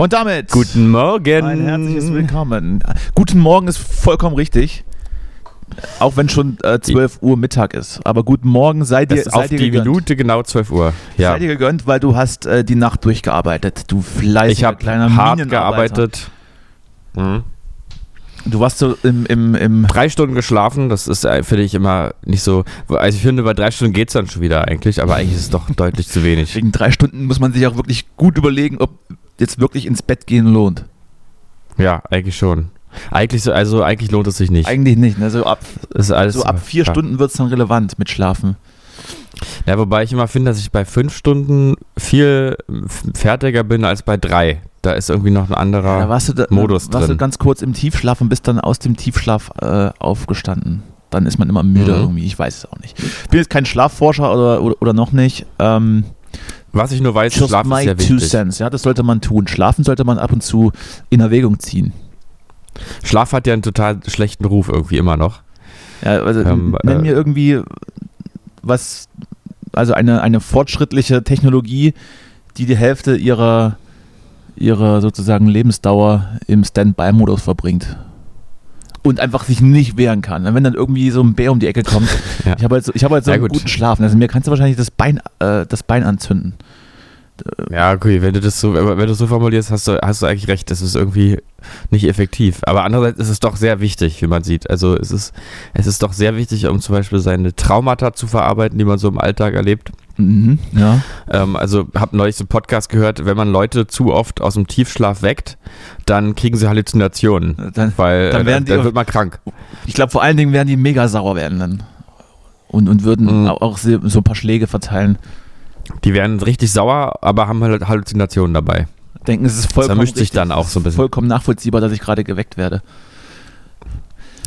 Und damit Guten Morgen. ein herzliches Willkommen. Guten Morgen ist vollkommen richtig. Auch wenn schon äh, 12 Uhr Mittag ist. Aber guten Morgen, sei dir, Das ist auf sei dir die gegönnt. Minute genau 12 Uhr. Ja. Sei dir gegönnt, weil du hast äh, die Nacht durchgearbeitet. Du fleißiger Ich habe kleiner hart gearbeitet. Mhm. Du warst so im, im, im Drei Stunden geschlafen, das ist, äh, finde ich, immer nicht so. Also, ich finde, bei drei Stunden geht es dann schon wieder eigentlich, aber eigentlich ist es doch deutlich zu wenig. wegen drei Stunden muss man sich auch wirklich gut überlegen, ob jetzt wirklich ins Bett gehen lohnt. Ja, eigentlich schon. Eigentlich, so, also, eigentlich lohnt es sich nicht. Eigentlich nicht. Ne? So ab, ist alles so ab vier ja. Stunden wird es dann relevant mit Schlafen. Ja, wobei ich immer finde, dass ich bei fünf Stunden viel fertiger bin als bei drei. Da ist irgendwie noch ein anderer. Da warst du, da, Modus warst du drin. ganz kurz im Tiefschlaf und bist dann aus dem Tiefschlaf äh, aufgestanden. Dann ist man immer müde Mhm. irgendwie. Ich weiß es auch nicht. Ich bin jetzt kein Schlafforscher oder, oder, oder noch nicht. Ähm, Was ich nur weiß, just Schlaf my ist sehr two wichtig. cents. Ja, das sollte man tun. Schlafen sollte man ab und zu in Erwägung ziehen. Schlaf hat ja einen total schlechten Ruf irgendwie immer noch. Ja, also Ähm, nenn äh, mir irgendwie was, also eine, eine fortschrittliche Technologie, die die Hälfte ihrer, ihrer sozusagen Lebensdauer im Standby-Modus verbringt. Und einfach sich nicht wehren kann. Wenn dann irgendwie so ein Bär um die Ecke kommt, Ja. ich habe halt so, ich hab halt so Ja, einen gut. guten Schlaf. Also mir kannst du wahrscheinlich das Bein, äh, das Bein anzünden. Ja, okay, wenn du das so, wenn du so formulierst, hast du, hast du eigentlich recht, das ist irgendwie nicht effektiv. Aber andererseits ist es doch sehr wichtig, wie man sieht. Also es ist, es ist doch sehr wichtig, um zum Beispiel seine Traumata zu verarbeiten, die man so im Alltag erlebt. Mhm, ja. Ähm, also habe neulich so einen Podcast gehört, wenn man Leute zu oft aus dem Tiefschlaf weckt, dann kriegen sie Halluzinationen. Dann, Weil Dann äh, werden die dann auf- wird man krank. ich glaube, vor allen Dingen werden die mega sauer werden dann. Und, und würden Mhm. auch so ein paar Schläge verteilen. Die werden richtig sauer, aber haben halt Halluzinationen dabei. denken, es ist Das vollkommen vermischt sich dann auch so ein bisschen. vollkommen nachvollziehbar, dass ich gerade geweckt werde.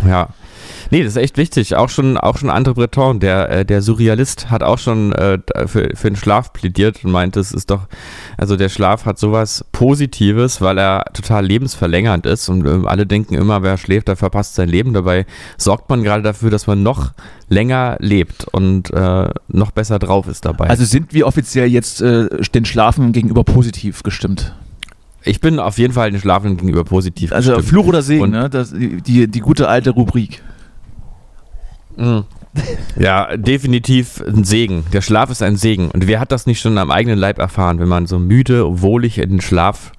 Ja. Nee, das ist echt wichtig. Auch schon, auch schon André Breton, der, äh, der Surrealist, hat auch schon äh, für, für den Schlaf plädiert und meinte, es ist doch, also der Schlaf hat sowas Positives, weil er total lebensverlängernd ist und ähm, alle denken immer, wer schläft, der verpasst sein Leben. Dabei sorgt man gerade dafür, dass man noch länger lebt und äh, noch besser drauf ist dabei. Also sind wir offiziell jetzt äh, den Schlafen gegenüber positiv gestimmt. ich bin auf jeden Fall den Schlafenden gegenüber positiv Also gestimmt. Fluch oder Segen, Und- ne? Das, die, die gute alte Rubrik. Mhm. Ja, definitiv ein Segen. Der Schlaf ist ein Segen. Und wer hat das nicht schon am eigenen Leib erfahren, wenn man so müde, wohlig in den Schlaf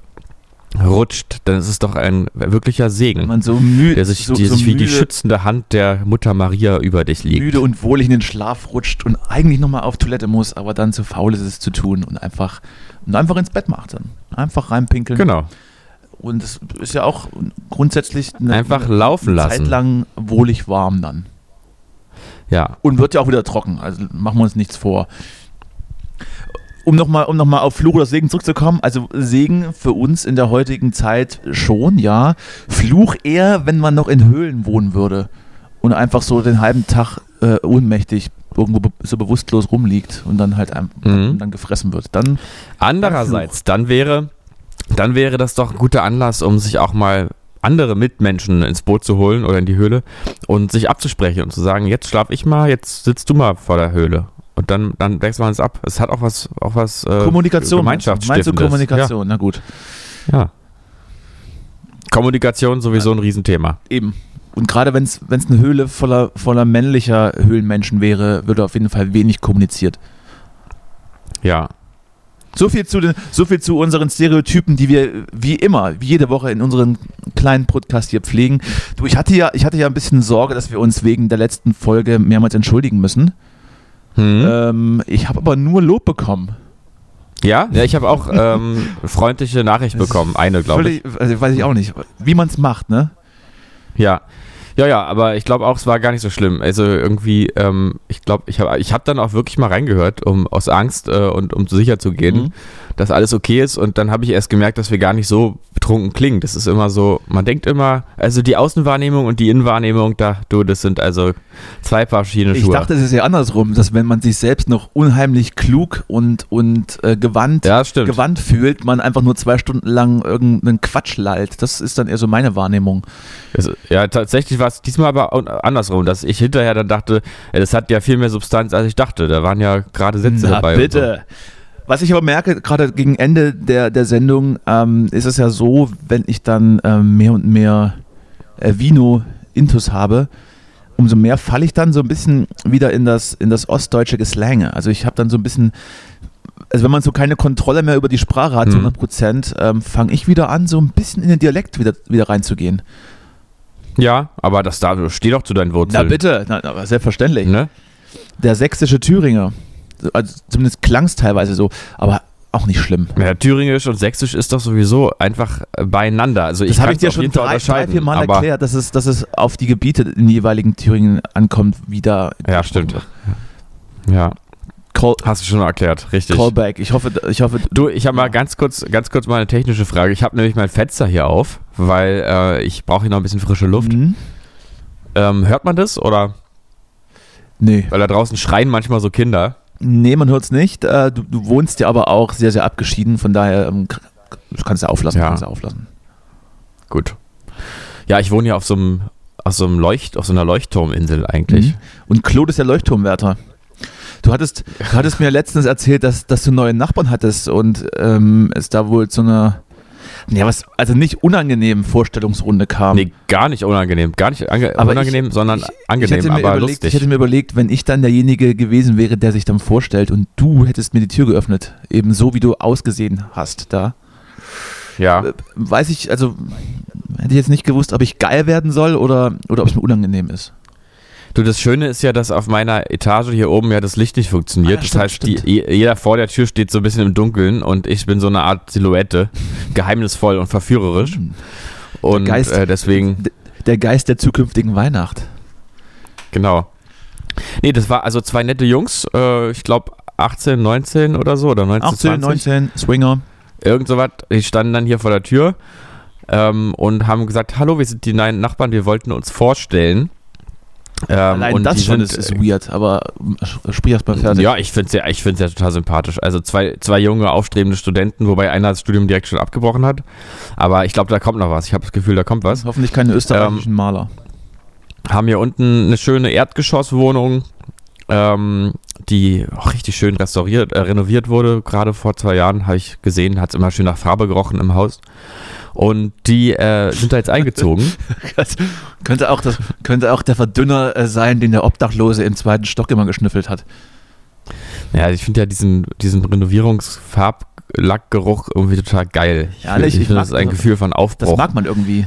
rutscht, dann ist es doch ein wirklicher Wenn Segen, man so, mü der sich, so, die so sich wie die müde, schützende Hand der Mutter Maria über dich liegt. müde und wohlig in den Schlaf rutscht und eigentlich nochmal auf Toilette muss, aber dann zu faul ist es zu tun und einfach, und einfach ins Bett macht dann. Einfach reinpinkeln. Genau. Und es ist ja auch grundsätzlich eine, Einfach laufen eine lassen. Zeit lang wohlig warm dann. Ja. Und wird ja auch wieder trocken. Also machen wir uns nichts vor. Um nochmal um noch mal auf Fluch oder Segen zurückzukommen. Also Segen für uns in der heutigen Zeit schon, ja. Fluch eher, wenn man noch in Höhlen wohnen würde und einfach so den halben Tag äh, ohnmächtig irgendwo be so bewusstlos rumliegt und dann halt ein, Mhm. dann gefressen wird. Dann Andererseits, dann wäre, dann wäre das doch ein guter Anlass, um sich auch mal andere Mitmenschen ins Boot zu holen oder in die Höhle und sich abzusprechen und zu sagen, jetzt schlaf ich mal, jetzt sitzt du mal vor der Höhle. Und dann, dann wechseln wir uns ab. Es hat auch was, auch was äh, Kommunikation. Du Meinst du. Kommunikation? Na gut. Ja. ja. Kommunikation sowieso ein Riesenthema. Eben. Und gerade wenn es eine Höhle voller, voller männlicher Höhlenmenschen wäre, würde auf jeden Fall wenig kommuniziert. Ja. So viel, zu den, so viel zu unseren Stereotypen, die wir wie immer, wie jede Woche in unseren kleinen Podcast hier pflegen. Du, ich hatte ja, ich hatte ja ein bisschen Sorge, dass wir uns wegen der letzten Folge mehrmals entschuldigen müssen. Hm? Ähm, ich habe aber nur Lob bekommen. ja? Ja, ich habe auch ähm, freundliche Nachricht bekommen. Eine, glaube ich. Völlig, also weiß ich auch nicht, wie man es macht, ne? Ja. Ja, ja, aber ich glaube auch, es war gar nicht so schlimm. Also irgendwie, ähm, ich glaube, ich habe ich hab dann auch wirklich mal reingehört, um aus Angst äh, und um sicher zu gehen, Mhm. dass alles okay ist. Und dann habe ich erst gemerkt, dass wir gar nicht so betrunken klingen. Das ist immer so, man denkt immer, also die Außenwahrnehmung und die Innenwahrnehmung, da, du, das sind also zwei Paar verschiedene Ich Schuhe. dachte, es ist ja andersrum, dass wenn man sich selbst noch unheimlich klug und, und äh, gewandt, ja, gewandt fühlt, man einfach nur zwei Stunden lang irgendeinen Quatsch lallt. Das ist dann eher so meine Wahrnehmung. Es, ja, tatsächlich war es diesmal aber andersrum, dass ich hinterher dann dachte, ey, das hat ja viel mehr Substanz, als ich dachte. Da waren ja gerade Sätze Na dabei. bitte. Was ich aber merke, gerade gegen Ende der, der Sendung, ähm, ist es ja so, wenn ich dann ähm, mehr und mehr äh, Vino-Intus habe, umso mehr falle ich dann so ein bisschen wieder in das, in das ostdeutsche Geslänge. Also ich habe dann so ein bisschen, also wenn man so keine Kontrolle mehr über die Sprache hat, Mhm. 100 Prozent, ähm, fange ich wieder an, so ein bisschen in den Dialekt wieder, wieder reinzugehen. Ja, aber das da steht doch zu deinen Na Wurzeln. bitte, na, aber selbstverständlich. Ne? Der sächsische Thüringer, So, also zumindest klang es teilweise so, aber auch nicht schlimm. Ja, Thüringisch und Sächsisch ist doch sowieso einfach äh, beieinander. Also Das ich habe ich dir schon drei, drei vier Mal erklärt, dass es, dass es auf die Gebiete in jeweiligen Thüringen ankommt, wie da. Ja, stimmt. Ja, Call, hast du schon erklärt, richtig. Callback. Ich hoffe, ich hoffe. Du, ich habe mal ganz kurz, ganz kurz mal eine technische Frage. Ich habe nämlich mein Fenster hier auf, weil äh, ich brauche hier noch ein bisschen frische Luft. Mhm. Ähm, hört man das oder? Nee. Weil da draußen schreien manchmal so Kinder. Nee, man hört es nicht. Äh, du, du wohnst ja aber auch sehr, sehr abgeschieden, von daher ähm, kannst du auflassen. Ja. Kannst du auflassen. Gut. Ja, ich wohne ja auf so einem, auf so einem Leucht, auf so einer Leuchtturminsel eigentlich. Mhm. Und Claude ist der Leuchtturmwärter. Du hattest, du hattest mir letztens erzählt, dass, dass du neue Nachbarn hattest und ähm, es da wohl zu einer, ja, was, also nicht unangenehmen Vorstellungsrunde kam. Nee, gar nicht unangenehm. Gar nicht ange Aber unangenehm, sondern ich angenehm, mir aber überlegt, lustig. Ich hätte mir überlegt, wenn ich dann derjenige gewesen wäre, der sich dann vorstellt und du hättest mir die Tür geöffnet, eben so wie du ausgesehen hast da, ja. äh, weiß ich, also hätte ich jetzt nicht gewusst, ob ich geil werden soll oder, oder ob es mir unangenehm ist. Du, das Schöne ist ja, dass auf meiner Etage hier oben ja das Licht nicht funktioniert. Ah, das stimmt, heißt, stimmt. Die, jeder vor der Tür steht so ein bisschen im Dunkeln und ich bin so eine Art Silhouette, geheimnisvoll und verführerisch. Und Geist- äh, deswegen, Der Geist der zukünftigen Weihnacht. genau. Nee, das war also zwei nette Jungs, äh, ich glaube 18, 19 oder so, oder 19, 18, 20. 19, Swinger. Irgend sowas. Die standen dann hier vor der Tür ähm, und haben gesagt, hallo, wir sind die neuen Nachbarn, wir wollten uns vorstellen. Ähm, Allein und das schon sind, ist, ist weird, aber sprich erst mal fertig. Ja, ich finde es ja, ich find's ja total sympathisch. Also zwei, zwei junge, aufstrebende Studenten, wobei einer das Studium direkt schon abgebrochen hat. Aber ich glaube, da kommt noch was. Ich habe das Gefühl, da kommt was. Hoffentlich keine österreichischen Ähm, Maler. Haben hier unten eine schöne Erdgeschosswohnung, ähm, die auch richtig schön restauriert, äh, renoviert wurde. Gerade vor zwei Jahren habe ich gesehen, hat es immer schön nach Farbe gerochen im Haus. Und die äh, sind da jetzt eingezogen. Könnte, auch das, könnte auch der Verdünner äh, sein, den der Obdachlose im zweiten Stock immer geschnüffelt hat. ja, ich finde ja diesen, diesen Renovierungsfarblackgeruch irgendwie total geil. Ich, Ehrlich? ich Ich finde, das ist ein. Gefühl von Aufbruch. Das mag man irgendwie.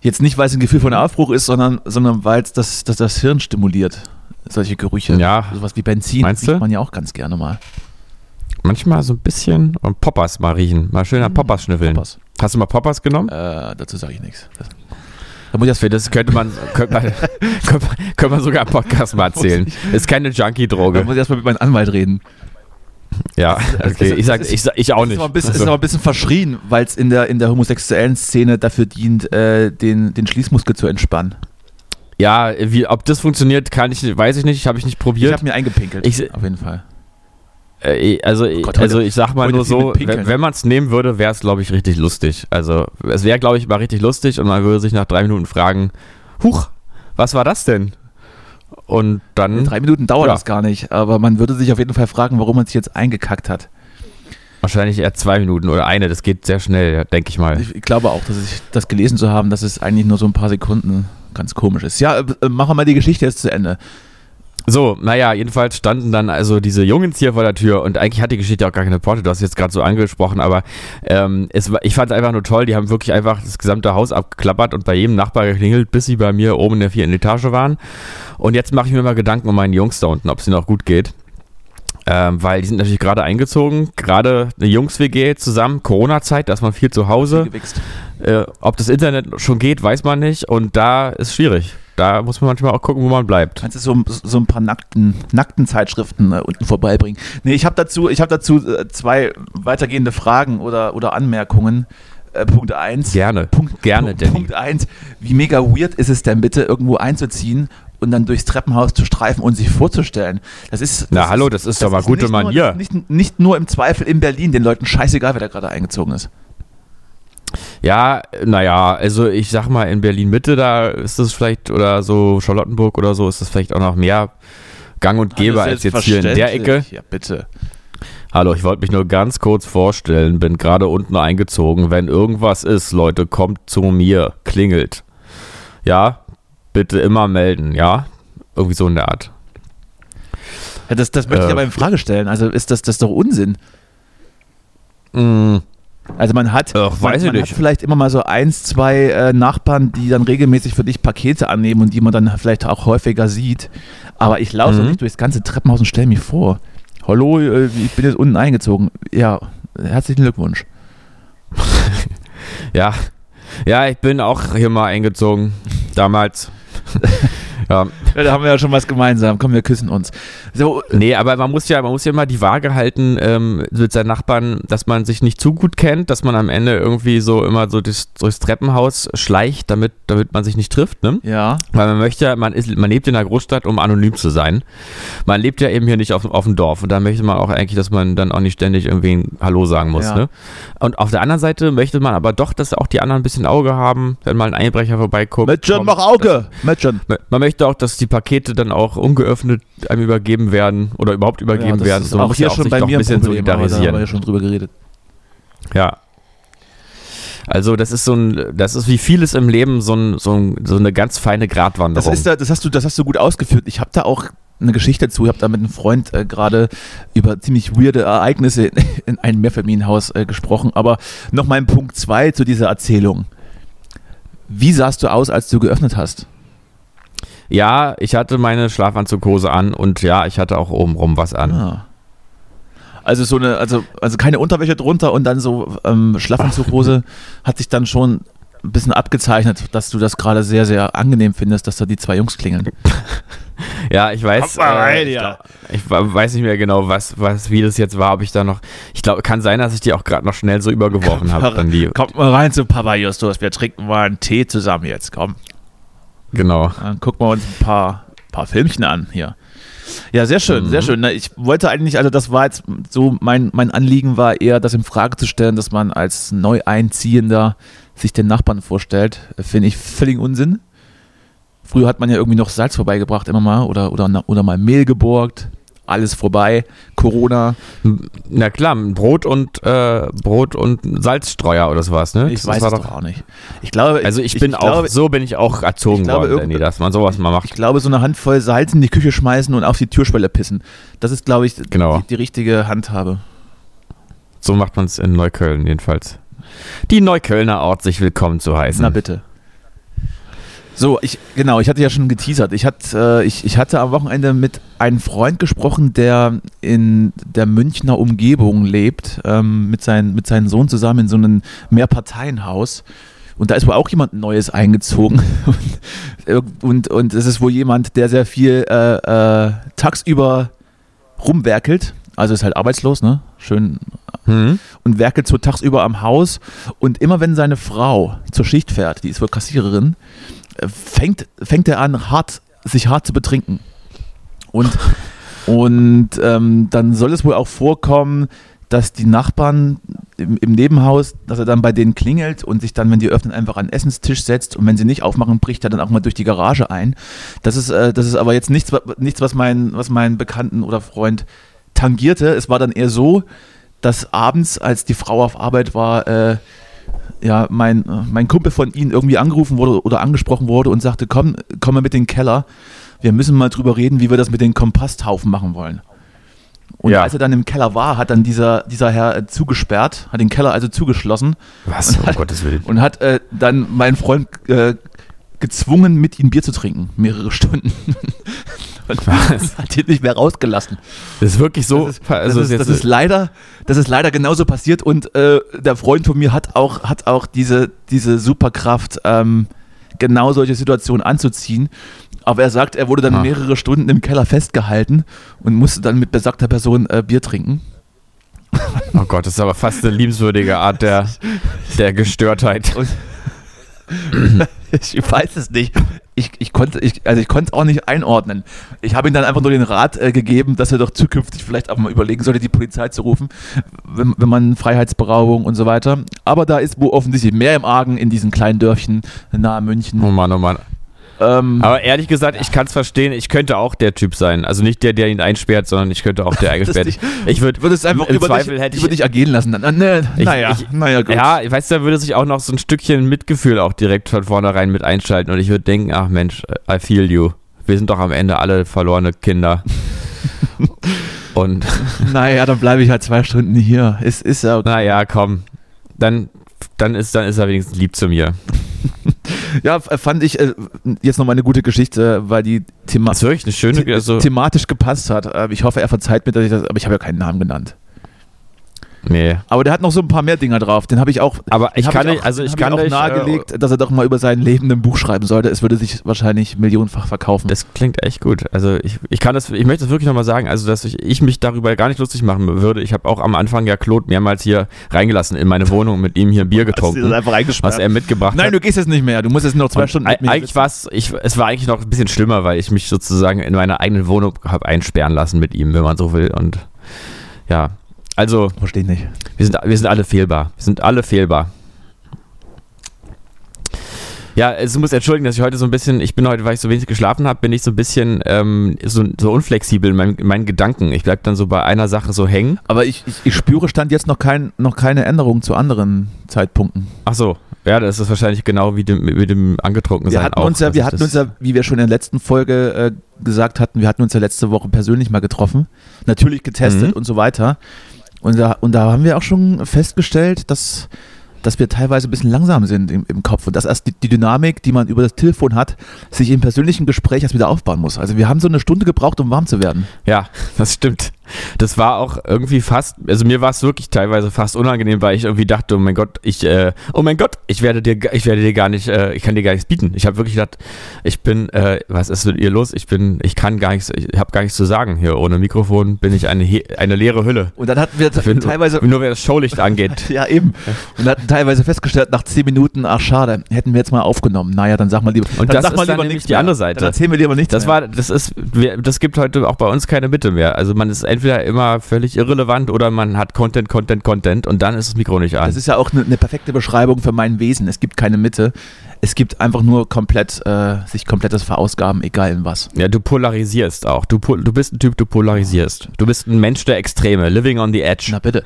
Jetzt nicht, weil es ein Gefühl von Aufbruch ist, sondern, sondern weil es das, das, das Hirn stimuliert. Solche Gerüche. Ja. Sowas wie Benzin Meinst riecht du? man ja auch ganz gerne mal. Manchmal so ein bisschen und Poppers mal riechen. Mal schön an Poppers schnüffeln. Poppers. Hast du mal Poppers genommen? Äh, dazu sage ich nichts. Das- Da muss ich das Für das könnte man, könnte man, könnte man, könnte man sogar im Podcast mal erzählen. Ist keine da Junkie-Droge. muss ich erstmal mit meinem Anwalt reden. Ja, okay. Ich sag, ist- ich, sag, ich auch Ist nicht. aber ein bisschen, ist Also, aber ein bisschen verschrien, weil es in der, in der homosexuellen Szene dafür dient, äh, den, den Schließmuskel zu entspannen. ja, wie, ob das funktioniert, kann ich, nicht- weiß ich nicht. Habe ich nicht Ich probiert. habe mir eingepinkelt. Ich- auf jeden Fall. Äh, also, Gott, also ich sag mal nur so, wenn, wenn man es nehmen würde, wäre es, glaube ich, richtig lustig. Also es wäre, glaube ich, mal richtig lustig und man würde sich nach drei Minuten fragen, huch, was war das denn? Und dann Drei Minuten dauert Ja. das gar nicht, aber man würde sich auf jeden Fall fragen, warum man sich jetzt eingekackt hat. wahrscheinlich eher zwei Minuten oder eine, das geht sehr schnell, denke ich mal. Ich, ich glaube auch, dass ich das gelesen zu haben, dass es eigentlich nur so ein paar Sekunden ganz komisch ist. Ja, äh, äh, machen wir mal die Geschichte jetzt zu Ende. So, naja, jedenfalls standen dann also diese Jungs hier vor der Tür und eigentlich hat die Geschichte auch gar keine Porte, du hast es jetzt gerade so angesprochen, aber ähm, es ich fand es einfach nur toll, die haben wirklich einfach das gesamte Haus abgeklappert und bei jedem Nachbar geklingelt, bis sie bei mir oben in der vierten Etage waren. Und jetzt mache ich mir mal Gedanken um meinen Jungs da unten, ob es ihnen auch gut geht. Ähm, weil die sind natürlich gerade eingezogen, gerade eine Jungs-WG zusammen, Corona-Zeit, da ist man viel zu Hause. Äh, ob das Internet schon geht, weiß man nicht und da ist schwierig. Da muss man manchmal auch gucken, wo man bleibt. Kannst du so, so ein paar nackten, nackten Zeitschriften äh, unten vorbeibringen? Nee, ich habe dazu, ich hab dazu äh, zwei weitergehende Fragen oder, oder Anmerkungen. Äh, Punkt 1. Gerne. Punkt, Gerne, Punkt. Punkt 1. Wie mega weird ist es denn bitte, irgendwo einzuziehen und dann durchs Treppenhaus zu streifen und sich vorzustellen? Das ist. Na das hallo, das ist doch mal gute nicht nur- Manier. Nicht, nicht nur im Zweifel in Berlin, den Leuten scheißegal, wer da gerade eingezogen ist. Ja, naja, also ich sag mal, in Berlin-Mitte, da ist das vielleicht, oder so Charlottenburg oder so, ist das vielleicht auch noch mehr gang und gäbe als jetzt hier in der Ecke. Ja, bitte. Hallo, ich wollte mich nur ganz kurz vorstellen, bin gerade unten eingezogen. Wenn irgendwas ist, Leute, kommt zu mir, klingelt. Ja, bitte immer melden, ja? Irgendwie so in der Art. Ja, das, das möchte Äh, ich aber in Frage stellen. Also ist das, das doch Unsinn. Mm, Also man hat, Ach, man, man hat vielleicht immer mal so eins, zwei äh, Nachbarn, die dann regelmäßig für dich Pakete annehmen und die man dann vielleicht auch häufiger sieht. Aber ich laufe Mhm. nicht durchs ganze Treppenhaus und stelle mir vor, hallo, äh, ich bin jetzt unten eingezogen. Ja, herzlichen Glückwunsch. ja. Ja, ich bin auch hier mal eingezogen. Damals. ja. Ja, da haben wir ja schon was gemeinsam. Komm, wir küssen uns. So, Nee, aber man muss ja, man muss ja immer die Waage halten ähm, mit seinen Nachbarn, dass man sich nicht zu gut kennt, dass man am Ende irgendwie so immer so durchs, durchs Treppenhaus schleicht, damit, damit man sich nicht trifft, ne? ja, Weil man möchte ja, man, ist, man lebt in einer Großstadt, um anonym zu sein. Man lebt ja eben hier nicht auf, auf dem Dorf und da möchte man auch eigentlich, dass man dann auch nicht ständig irgendwie ein Hallo sagen muss. Ja. Ne? Und auf der anderen Seite möchte man aber doch, dass auch die anderen ein bisschen Auge haben, wenn mal ein Einbrecher vorbeikommt. Mädchen, mach Auge. Mädchen. Man möchte auch, dass die Pakete dann auch ungeöffnet einem übergeben werden oder überhaupt übergeben Ja, das werden. ist So, auch hier schon bei mir ein bisschen Problem, aber da haben wir solidarisieren. ja schon drüber geredet. Ja. Also das ist so ein, das ist wie vieles im Leben so, ein, so, ein, so eine ganz feine Das, Gratwanderung. ist da, das, hast du, das hast du gut ausgeführt. Ich habe da auch eine Geschichte dazu. Ich habe da mit einem Freund äh, gerade über ziemlich weirde Ereignisse in, in einem Mehrfamilienhaus äh, gesprochen. Aber noch mal im Punkt 2 zu dieser Erzählung. Wie sahst du aus, als du geöffnet hast? Ja, ich hatte meine Schlafanzughose an und ja, ich hatte auch obenrum was an. Ah. Also so eine, also, also keine Unterwäsche drunter und dann so ähm, Schlafanzughose hat sich dann schon ein bisschen abgezeichnet, dass du das gerade sehr, sehr angenehm findest, dass da die zwei Jungs klingeln. Ja, ich weiß, mal rein, äh, ich, ja. glaub, ich weiß nicht mehr genau, was, was, wie das jetzt war, ob ich da noch, ich glaube, kann sein, dass ich die auch gerade noch schnell so übergeworfen habe. Kommt mal rein zu Papa Justus, wir trinken mal einen Tee zusammen jetzt, komm. Genau. Dann gucken wir uns ein paar, paar Filmchen an hier. Ja, sehr schön, Mhm. sehr schön. Ich wollte eigentlich, also das war jetzt so, mein, mein Anliegen war eher, das in Frage zu stellen, dass man als Neueinziehender sich den Nachbarn vorstellt. Finde ich völlig Unsinn. Früher hat man ja irgendwie noch Salz vorbeigebracht, immer mal, oder, oder, oder mal Mehl geborgt. Alles vorbei, Corona. Na klar, Brot und äh, Brot und Salzstreuer oder sowas, ne? Ich Das weiß es doch auch nicht. Ich glaube, Also ich, bin auch, glaube, so bin ich auch erzogen ich glaube, worden, Danny, dass man sowas mal macht. Ich glaube, so eine Handvoll Salz in die Küche schmeißen und auf die Türschwelle pissen. Das ist, glaube ich, Genau. die, die richtige Handhabe. So macht man es in Neukölln jedenfalls. Die Neuköllner Ort sich willkommen zu heißen. Na bitte. So, ich, genau, ich hatte ja schon geteasert. Ich, hat, äh, ich, ich hatte am Wochenende mit einem Freund gesprochen, der in der Münchner Umgebung lebt, ähm, mit, sein, mit seinem Sohn zusammen in so einem Mehrparteienhaus. Und da ist wohl auch jemand Neues eingezogen. Und, und, und es ist wohl jemand, der sehr viel äh, äh, tagsüber rumwerkelt. Also ist halt arbeitslos, ne? Schön Hm? und werkelt so tagsüber am Haus. Und immer wenn seine Frau zur Schicht fährt, die ist wohl Kassiererin, fängt, fängt er an, hart, sich hart zu betrinken. Und, und ähm, dann soll es wohl auch vorkommen, dass die Nachbarn im, im Nebenhaus, dass er dann bei denen klingelt und sich dann, wenn die öffnen, einfach an den Essenstisch setzt und wenn sie nicht aufmachen, bricht er dann auch mal durch die Garage ein. Das ist, äh, das ist aber jetzt nichts, nichts was, mein, was mein Bekannten oder Freund tangierte. Es war dann eher so, dass abends, als die Frau auf Arbeit war, äh, ja, mein, mein Kumpel von ihnen irgendwie angerufen wurde oder angesprochen wurde und sagte, komm, komm mal mit in den Keller. Wir müssen mal drüber reden, wie wir das mit den Komposthaufen machen wollen. Und Ja. als er dann im Keller war, hat dann dieser, dieser Herr äh, zugesperrt, hat den Keller also zugeschlossen Was? Um Gottes Willen. und hat äh, dann meinen Freund äh, gezwungen, mit ihm Bier zu trinken, mehrere Stunden. und Was? hat ihn nicht mehr rausgelassen. Das ist wirklich so. Das ist, also das, ist, jetzt- das ist leider, das ist leider genauso passiert und äh, der Freund von mir hat auch, hat auch diese, diese Superkraft, ähm, genau solche Situationen anzuziehen. Aber er sagt, er wurde dann Ah. mehrere Stunden im Keller festgehalten und musste dann mit besagter Person äh, Bier trinken. oh Gott, das ist aber fast eine liebenswürdige Art der, der Gestörtheit. Und ich weiß es nicht. Ich, ich konnte ich, also ich konnte es auch nicht einordnen. Ich habe ihm dann einfach nur den Rat äh, gegeben, dass er doch zukünftig vielleicht auch mal überlegen sollte, die Polizei zu rufen, wenn, wenn man Freiheitsberaubung und so weiter. Aber da ist wo offensichtlich mehr im Argen in diesen kleinen Dörfchen nahe München. Oh Mann, oh Mann. Ähm, Aber ehrlich gesagt, ich kann es verstehen, ich könnte auch der Typ sein. Also nicht der, der ihn einsperrt, sondern ich könnte auch der eingesperrt. ich ich würde würd es einfach im über, Zweifel dich, hätte ich, über dich ergehen lassen. Dann, ne, ich, naja, ich, naja, gut. Ja, ich weiß, da würde sich auch noch so ein Stückchen Mitgefühl auch direkt von vornherein mit einschalten und ich würde denken, ach Mensch, I feel you. Wir sind doch am Ende alle verlorene Kinder. und naja, dann bleibe ich halt zwei Stunden hier. Es ist ja okay. Naja, komm. Dann, dann, ist, dann ist er wenigstens lieb zu mir. Ja, fand ich äh, jetzt nochmal eine gute Geschichte, weil die Thema das ist wirklich eine schöne, also thematisch gepasst hat. Äh, ich hoffe, er verzeiht mir, dass ich das, aber ich habe ja keinen Namen genannt. Nee. Aber der hat noch so ein paar mehr Dinger drauf. Den habe ich auch. Aber ich kann nicht, also ich kann auch nicht, nahegelegt, äh, dass er doch mal über sein Leben ein Buch schreiben sollte. Es würde sich wahrscheinlich millionenfach verkaufen. Das klingt echt gut. Also ich, ich kann das, ich möchte das wirklich nochmal sagen, also dass ich, ich mich darüber gar nicht lustig machen würde. Ich habe auch am Anfang ja Claude mehrmals hier reingelassen in meine Wohnung mit ihm hier Bier getrunken. was er mitgebracht Nein, hat. du gehst jetzt nicht mehr. Du musst jetzt noch zwei Und Stunden mit mir Eigentlich war es, es war eigentlich noch ein bisschen schlimmer, weil ich mich sozusagen in meiner eigenen Wohnung habe einsperren lassen mit ihm, wenn man so will. Und ja, also. Verstehe ich nicht. Wir sind, wir sind alle fehlbar. Wir sind alle fehlbar. Ja, es muss entschuldigen, dass ich heute so ein bisschen, ich bin heute, weil ich so wenig geschlafen habe, bin ich so ein bisschen ähm, so, so unflexibel in, mein, in, meinen Gedanken. Ich bleibe dann so bei einer Sache so hängen. Aber ich, ich, ich spüre Stand jetzt noch, kein, noch keine Änderung zu anderen Zeitpunkten. Ach so, ja, das ist wahrscheinlich genau wie dem, mit dem angetrunken wir hatten Uns ja, wir hatten uns ja, wie wir schon in der letzten Folge äh, gesagt hatten, wir hatten uns ja letzte Woche persönlich mal getroffen, natürlich getestet mhm. und so weiter. Und da, und da haben wir auch schon festgestellt, dass, dass wir teilweise ein bisschen langsam sind im, im Kopf und dass erst die, die, Dynamik, die man über das Telefon hat, sich im persönlichen Gespräch erst wieder aufbauen muss. Also wir haben so eine Stunde gebraucht, um warm zu werden. Ja, das stimmt. Das war auch irgendwie fast, also mir war es wirklich teilweise fast unangenehm, weil ich irgendwie dachte, oh mein Gott, ich, äh, oh mein Gott, ich werde dir, ich werde dir gar nicht, äh, ich kann dir gar nichts bieten. Ich habe wirklich gedacht, ich bin, äh, was ist mit ihr los? Ich bin, ich kann gar nichts, ich habe gar nichts zu sagen hier. Ohne Mikrofon bin ich eine, eine leere Hülle. Und dann hatten wir bin, teilweise, nur wer das Showlicht angeht. ja eben. Und hatten teilweise festgestellt nach zehn Minuten, ach schade, hätten wir jetzt mal aufgenommen. Naja, dann sag mal lieber. Und das sag mal lieber nicht die mehr. andere Seite. Dann erzählen wir lieber nichts. Das mehr. war, das ist, das gibt heute auch bei uns keine Mitte mehr. Also man ist entweder immer völlig irrelevant oder man hat Content, Content, Content und dann ist das Mikro nicht an. Das ist ja auch eine, eine perfekte Beschreibung für mein Wesen. Es gibt keine Mitte. Es gibt einfach nur komplett, äh, sich komplettes Verausgaben, egal in was. Ja, du polarisierst auch. Du, du bist ein Typ, du polarisierst. Du bist ein Mensch der Extreme, living on the edge. Na bitte.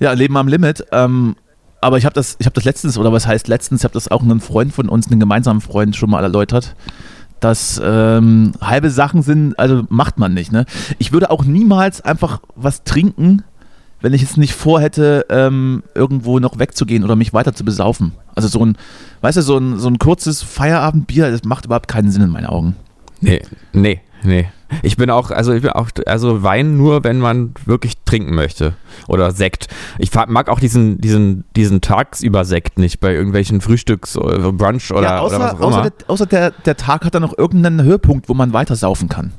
Ja, Leben am Limit. Ähm, aber ich habe das, hab das letztens, oder was heißt letztens, ich habe das auch einen Freund von uns, einen gemeinsamen Freund schon mal erläutert dass ähm, halbe Sachen sind, also macht man nicht. Ne? Ich würde auch niemals einfach was trinken, wenn ich es nicht vorhätte, ähm, irgendwo noch wegzugehen oder mich weiter zu besaufen. Also so ein, weißt du, so ein, so ein kurzes Feierabendbier, das macht überhaupt keinen Sinn in meinen Augen. Nee, nee, nee. Ich bin auch, also ich bin auch, also Wein nur, wenn man wirklich trinken möchte. Oder Sekt. Ich mag auch diesen, diesen, diesen Tagsüber-Sekt nicht bei irgendwelchen Frühstücks- oder Brunch oder, ja, außer, oder was auch immer. Außer, der, außer der, der Tag hat dann noch irgendeinen Höhepunkt, wo man weiter saufen kann.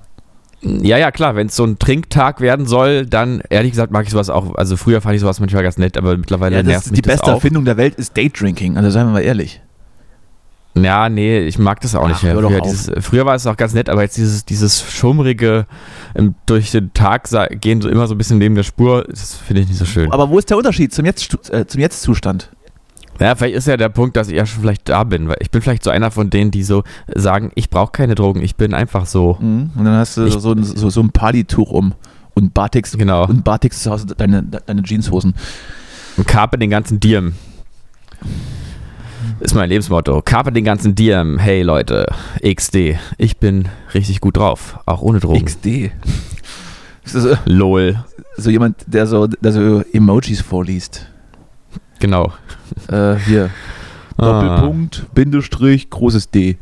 Ja, ja, klar, wenn es so ein Trinktag werden soll, dann ehrlich gesagt mag ich sowas auch. Also früher fand ich sowas manchmal ganz nett, aber mittlerweile ja, nervt mich das auch. Die beste Erfindung der Welt ist Daydrinking, also seien wir mal ehrlich. Ja, nee, ich mag das auch Ach, nicht mehr. Früher, dieses, früher, war es auch ganz nett, aber jetzt dieses, dieses schummrige ähm, durch den Tag gehen so immer so ein bisschen neben der Spur, das finde ich nicht so schön. Aber wo ist der Unterschied zum, Jetzt, äh, zum Jetzt-Zustand? Ja, vielleicht ist ja der Punkt, dass ich ja schon vielleicht da bin, weil ich bin vielleicht so einer von denen, die so sagen, ich brauche keine Drogen, ich bin einfach so. Mhm. Und dann hast du ich, so, so, so ein Partytuch um und Batik genau. und Batik zu Hause deine, deine Jeanshosen. Und Carpe den ganzen Diem. Ist mein Lebensmotto. Carpe den ganzen Diem. Hey Leute, XD. Ich bin richtig gut drauf. Auch ohne Drogen. XD. So, LOL. So jemand, der so, der so Emojis vorliest. Genau. Äh, hier. Ah. Doppelpunkt, Bindestrich, großes D.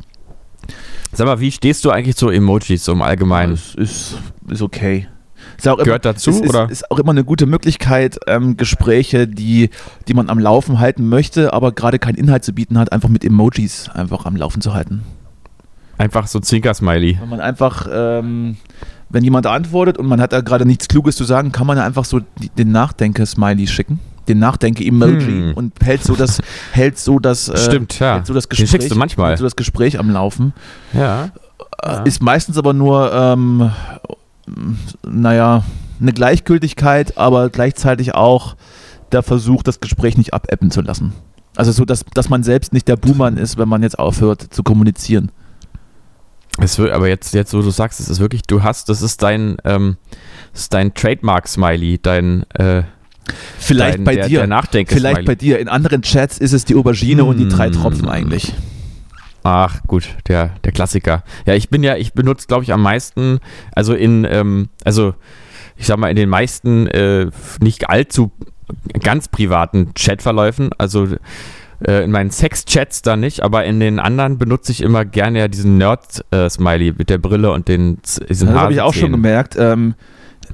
Sag mal, wie stehst du eigentlich zu Emojis so im Allgemeinen? Das ist, ist okay. Ist auch Gehört immer, dazu, ist, oder? Ist, auch immer eine gute Möglichkeit, ähm, Gespräche, die, die man am Laufen halten möchte, aber gerade keinen Inhalt zu bieten hat, einfach mit Emojis einfach am Laufen zu halten. Einfach so Zwinker-Smiley. Wenn man einfach, ähm, wenn jemand antwortet und man hat da gerade nichts Kluges zu sagen, kann man ja einfach so den Nachdenke-Smiley schicken den Nachdenke-Emoji hm. und hält so das, hält so das, äh, Stimmt, ja. so das Gespräch, den schickst du manchmal. so das Gespräch am Laufen. Ja. Äh, ist meistens aber nur ähm, naja, eine Gleichgültigkeit, aber gleichzeitig auch der Versuch, das Gespräch nicht abebben zu lassen. Also so, dass, dass man selbst nicht der Buhmann ist, wenn man jetzt aufhört zu kommunizieren. Es wird, aber jetzt, jetzt, wo du sagst, es ist wirklich, du hast, das ist dein, ähm, das ist dein Trademark-Smiley, dein, äh, Vielleicht dein, bei der, dir. Der Vielleicht bei dir. In anderen Chats ist es die Aubergine und die drei Mm. Tropfen eigentlich. Ach gut, der, der Klassiker. Ja, ich bin ja, ich benutze, glaube ich, am meisten, also in, ähm, also ich sag mal, in den meisten äh, nicht allzu ganz privaten Chatverläufen, also äh, in meinen Sex-Chats da nicht, aber in den anderen benutze ich immer gerne ja diesen Nerd-Smiley mit der Brille und den diesen Das habe ich auch schon gemerkt. Ähm,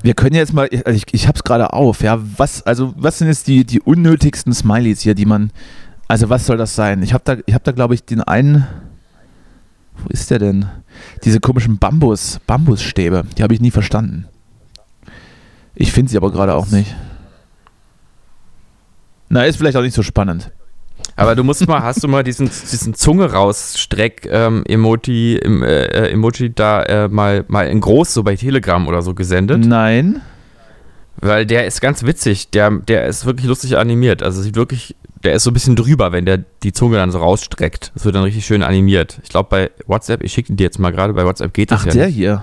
wir können jetzt mal, also ich, ich habe es gerade auf, ja, was, also was sind jetzt die, die unnötigsten Smileys hier, die man, also was soll das sein? Ich habe da, ich habe da glaube ich den einen, wo ist der denn? Diese komischen Bambus, Bambusstäbe, die habe ich nie verstanden. Ich finde sie aber gerade auch nicht. Na, ist vielleicht auch nicht so spannend. Aber du musst mal, hast du mal diesen, diesen Zunge rausstreck ähm, Emoji, im, äh, äh, Emoji da äh, mal, mal in groß so bei Telegram oder so gesendet? Nein. Weil der ist ganz witzig. Der, der ist wirklich lustig animiert. Also sieht wirklich, der ist so ein bisschen drüber, wenn der die Zunge dann so rausstreckt. Das wird dann richtig schön animiert. Ich glaube bei WhatsApp, ich schicke dir jetzt mal gerade, bei WhatsApp geht das Ach, ja der nicht. hier.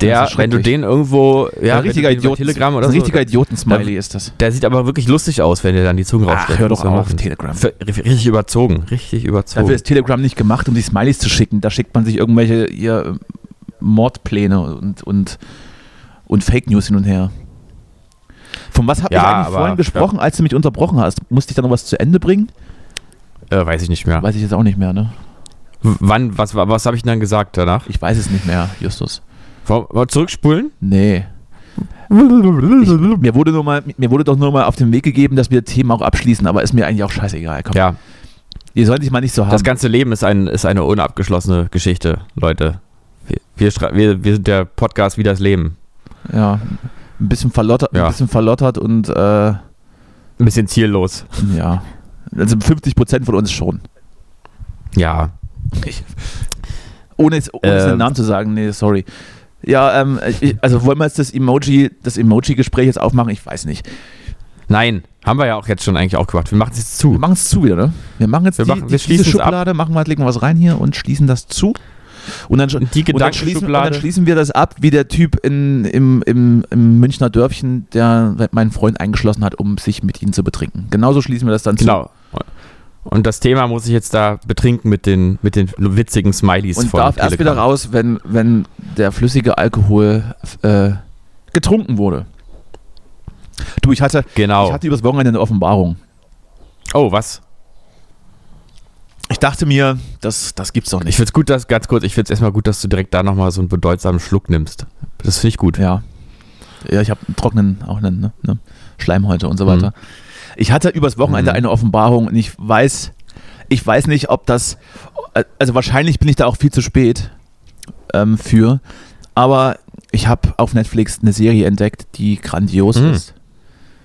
Der, wenn du den irgendwo, ja, ein richtiger Idioten, Telegram oder ein so, richtiger Idioten-Smiley ist das. der sieht aber wirklich lustig aus, wenn der dann die Zunge Ach, rausstreckt. hör doch auf. Telegram. Für- Richtig überzogen, richtig überzogen. Dafür ist Telegram nicht gemacht, um die Smileys zu schicken. Da schickt man sich irgendwelche ihr, Mordpläne und, und, und Fake News hin und her. Von was habe Ja, ich eigentlich aber- vorhin gesprochen, als du mich unterbrochen hast? Musste ich da noch was zu Ende bringen? äh, weiß ich nicht mehr. Weiß ich jetzt auch nicht mehr, ne? W- Wann, was, was habe ich denn dann gesagt danach? Ich weiß es nicht mehr, Justus. Wollen zurückspulen? Nee. Ich, mir, wurde nur mal, mir wurde doch nur mal auf den Weg gegeben, dass wir Themen auch abschließen, aber ist mir eigentlich auch scheißegal. Komm, Ja, Ihr sollt dich mal nicht so haben. das ganze Leben ist, ein, ist eine unabgeschlossene Geschichte, Leute. Wir, wir, wir sind der Podcast wie das Leben. ja, ein bisschen verlottert, Ja. ein bisschen verlottert und äh, Ein bisschen ziellos. ja. Also 50 Prozent von uns schon. Ja. Ohne, jetzt, ohne jetzt Ähm. den Namen zu sagen, nee, sorry. Ja, ähm, ich, also wollen wir jetzt das Emoji, das Emoji-Gespräch jetzt aufmachen? Ich weiß nicht. Nein, haben wir ja auch jetzt schon eigentlich auch gemacht. Wir machen es jetzt Wir zu. machen es zu wieder, ne? Wir machen jetzt Wir die, machen- die, wir diese schließen es ab. Schublade, machen wir, legen wir was rein hier und schließen das zu. Und dann, Und die und dann, schließen, und dann schließen wir das ab, wie der Typ in, im, im, im Münchner Dörfchen, der meinen Freund eingeschlossen hat, um sich mit ihnen zu betrinken. Genauso schließen wir das dann Genau. Und das Thema muss ich jetzt da betrinken mit den, mit den witzigen Smileys zu. Und von darf erst wieder Telegram. raus, wenn, wenn der flüssige Alkohol äh, getrunken wurde. Du, ich hatte, Genau. ich hatte übers Wochenende eine Offenbarung. oh, was? Ich dachte mir, das, das gibt's doch Ich nicht. finde es gut, dass, ganz kurz, ich finde es erstmal gut, dass du direkt da nochmal so einen bedeutsamen Schluck nimmst. Das finde ich gut. Ja. Ja, ich habe einen trockenen, auch einen ne, ne, Schleimhäute und so weiter. Mhm. Ich hatte übers Wochenende Mhm. eine Offenbarung und ich weiß, ich weiß nicht, ob das, also wahrscheinlich bin ich da auch viel zu spät ähm, für, aber ich habe auf Netflix eine Serie entdeckt, die grandios Mhm. ist.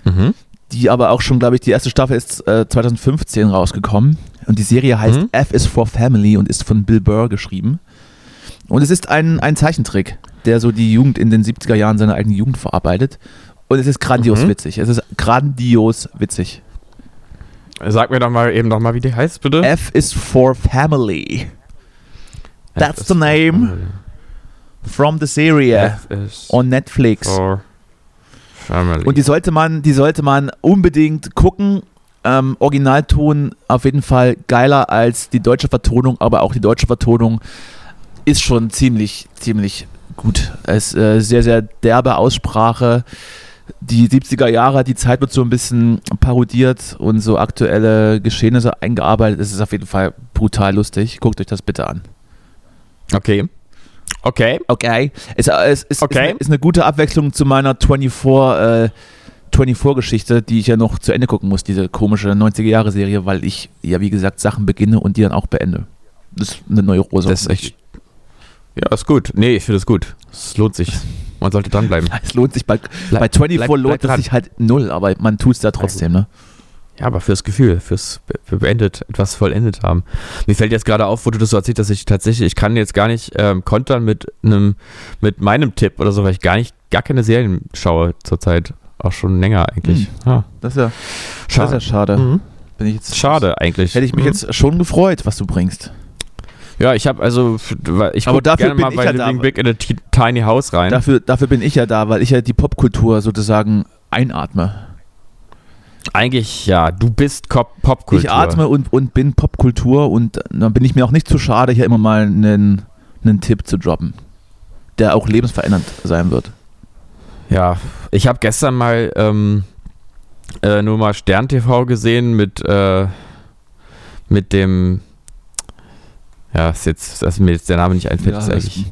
Mhm. Die aber auch schon, glaube ich, die erste Staffel ist äh, 2015 rausgekommen. Und die Serie heißt Mhm. F is for Family und ist von Bill Burr geschrieben. Und es ist ein, ein Zeichentrick, der so die Jugend in den 70er Jahren seiner eigenen Jugend verarbeitet. Und es ist grandios Mhm. witzig. Es ist grandios witzig. Sag mir doch mal eben noch mal, wie die heißt, bitte. F is for Family. That's the name from the serie on Netflix. Und die sollte man, die sollte man unbedingt gucken. Ähm, Originalton auf jeden Fall geiler als die deutsche Vertonung, aber auch die deutsche Vertonung ist schon ziemlich, ziemlich gut. Es ist äh, sehr, sehr derbe Aussprache. Die 70er Jahre, die Zeit wird so ein bisschen parodiert und so aktuelle Geschehnisse eingearbeitet. Es ist auf jeden Fall brutal lustig. Guckt euch das bitte an. okay. Okay. Okay. Es, es, es Okay. Ist, eine, ist eine gute Abwechslung zu meiner 24, äh, 24-Geschichte, die ich ja noch zu Ende gucken muss, diese komische 90er-Jahre-Serie, weil ich ja, wie gesagt, Sachen beginne und die dann auch beende. Das ist eine neue Rose. Das ist echt. Ja, ist gut. Nee, ich finde es gut. Es lohnt sich. Man sollte dranbleiben. Es lohnt sich bei, Bleib- bei 24 bleib- lohnt es sich halt null, aber man tut es da trotzdem, ne? Ja, aber fürs Gefühl, fürs für beendet, etwas vollendet haben. Mir fällt jetzt gerade auf, wo du das so erzählt hast, dass ich tatsächlich, ich kann jetzt gar nicht ähm, kontern mit einem, mit meinem Tipp oder so, weil ich gar nicht, gar keine Serien schaue zurzeit. Auch schon länger eigentlich. Ja. Das ist ja das ist ja schade. Mhm. Bin ich jetzt, Schade eigentlich. Hätte ich mich Mhm. jetzt schon gefreut, was du bringst. Ja, ich habe also, ich Aber guck dafür gerne bin mal ich bei ja Living da. Big in a Tiny House rein. Dafür, dafür bin ich ja da, weil ich ja die Popkultur sozusagen einatme. Eigentlich, ja, du bist Popkultur. Ich atme und, und bin Popkultur und dann bin ich mir auch nicht zu schade, hier immer mal einen, einen Tipp zu droppen, der auch lebensverändernd sein wird. Ja, ich habe gestern mal ähm, äh, nur mal Stern TV gesehen mit, äh, mit dem. Ja, ist jetzt, dass mir jetzt der Name nicht einfällt, Ja, ist das- eigentlich.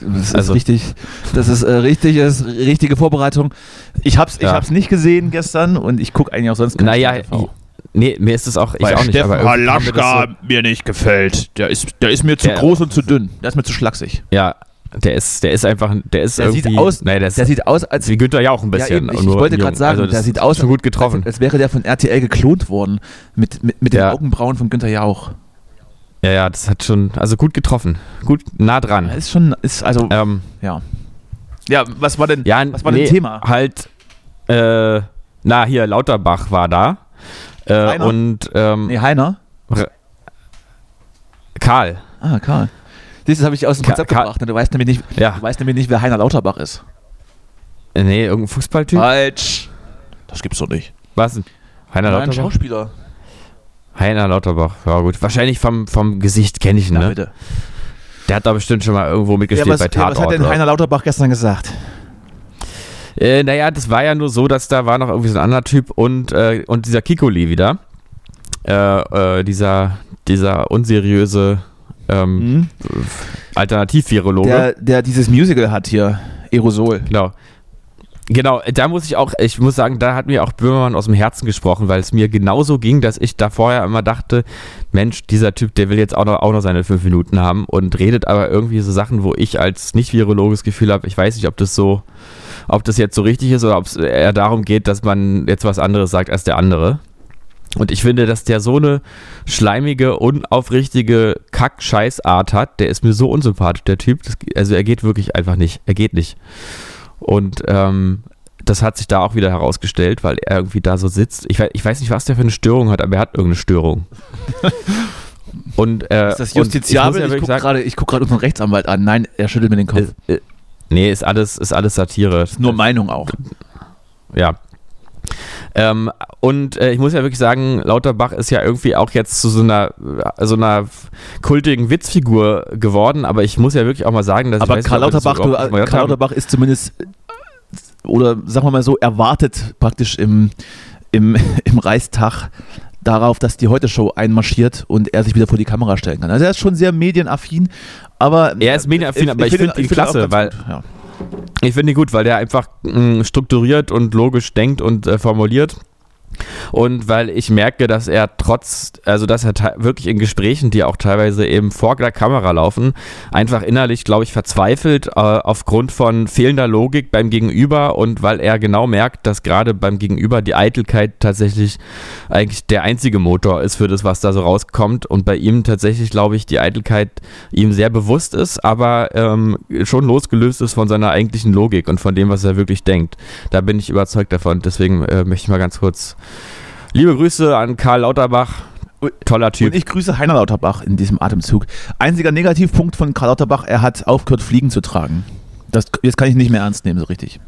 Das Also- ist richtig. Das ist äh, richtig, das ist richtige Vorbereitung. Ich hab's, ich Ja. hab's nicht gesehen gestern und ich gucke eigentlich auch sonst Naja, TV. nee, mir ist es auch, ich Weil auch nicht, Steffen aber irgendwie kam mir Halaschka mir nicht gefällt. Der ist, der ist mir zu Der- groß und zu dünn. Der ist mir zu schlaksig. so, ja, der ist, der ist einfach, der ist Der irgendwie. sieht aus- nee, der ist Der sieht aus, als wie Günther ja auch ein bisschen. Ja, eben, ich, ich wollte gerade sagen, Also der sieht aus, schon gut getroffen. Als, als wäre der von RTL geklont worden. Mit, mit, mit den Ja. Augenbrauen von Günther Jauch. Ja, ja, das hat schon, also gut getroffen. Gut nah dran. Ja, Ist schon, ist also, Ähm, ja. Ja, was war denn, ja, was war nee, denn Thema? Halt, äh, na, hier, Lauterbach war da. Äh, und ähm, Nee, Heiner? Karl. Ah, Karl. Dieses habe ich aus dem Ka- Konzept Karl- gebracht. Ne? Du, weißt nämlich nicht, Ja, du weißt nämlich nicht, wer Heiner Lauterbach ist. äh, nee, irgendein Fußballtyp. Falsch. Das gibt's doch nicht. Was denn? Heiner Nein, ein Lauterbach? Schauspieler. Heiner Lauterbach, ja gut. Wahrscheinlich vom, vom Gesicht kenne ich ihn, Ja, ne? bitte. Der hat da bestimmt schon mal irgendwo Ja, mitgespielt was, bei ja, Tatort. was hat denn oder? Heiner Lauterbach gestern gesagt? Äh, naja, das war ja nur so, dass da war noch irgendwie so ein anderer Typ und, äh, und dieser Kikoli wieder. Äh, äh, dieser, dieser unseriöse ähm, Alternativ-Virologe. Der, der dieses Musical hat hier, Aerosol. Genau. Genau, da muss ich auch, ich muss sagen, da hat mir auch Böhmermann aus dem Herzen gesprochen, weil es mir genauso ging, dass ich da vorher immer dachte, Mensch, dieser Typ, der will jetzt auch noch, auch noch seine fünf Minuten haben und redet aber irgendwie so Sachen, wo ich als nicht-virologes Gefühl habe, ich weiß nicht, ob das so, ob das jetzt so richtig ist oder ob es eher darum geht, dass man jetzt was anderes sagt als der andere. Und ich finde, dass der so eine schleimige, unaufrichtige Kack-Scheiß-Art hat, der ist mir so unsympathisch, der Typ. Das, also er geht wirklich einfach nicht. Er geht nicht. Und ähm, das hat sich da auch wieder herausgestellt, weil er irgendwie da so sitzt. Ich weiß, ich weiß nicht, was der für eine Störung hat, aber er hat irgendeine Störung. Und, äh, Ist das und ich justiziabel? ja Ich, gucke gerade guck unseren Rechtsanwalt an. Nein, er schüttelt mir den Kopf. ist, äh, nee, ist alles, ist alles Satire. Nur Meinung auch. Ja. Ähm, und äh, ich muss ja wirklich sagen, Lauterbach ist ja irgendwie auch jetzt zu so einer, äh, so einer kultigen Witzfigur geworden, aber ich muss ja wirklich auch mal sagen, dass Aber ich Karl nicht, Lauterbach, du, mal gehört Karl. Lauterbach ist zumindest, oder sagen wir mal so, erwartet praktisch im, im, im Reichstag darauf, dass die Heute-Show einmarschiert und er sich wieder vor die Kamera stellen kann. Also er ist schon sehr medienaffin, aber... Er ist medienaffin, aber ich find find ihn auch klasse, weil- gut, Ja. Ich finde ihn gut, weil der einfach mh, strukturiert und logisch denkt und äh, formuliert. Und weil ich merke, dass er trotz, also dass er wirklich in Gesprächen, die auch teilweise eben vor der Kamera laufen, einfach innerlich, glaube ich, verzweifelt äh, aufgrund von fehlender Logik beim Gegenüber und weil er genau merkt, dass gerade beim Gegenüber die Eitelkeit tatsächlich eigentlich der einzige Motor ist für das, was da so rauskommt. Und bei ihm tatsächlich, glaube ich, die Eitelkeit ihm sehr bewusst ist, aber ähm, schon losgelöst ist von seiner eigentlichen Logik und von dem, was er wirklich denkt. Da bin ich überzeugt davon. Deswegen äh, möchte ich mal ganz kurz liebe Grüße an Karl Lauterbach. Toller Typ. Und ich grüße Heiner Lauterbach in diesem Atemzug. Einziger Negativpunkt von Karl Lauterbach, er hat aufgehört, Fliegen zu tragen. Das, jetzt kann ich nicht mehr ernst nehmen, so richtig.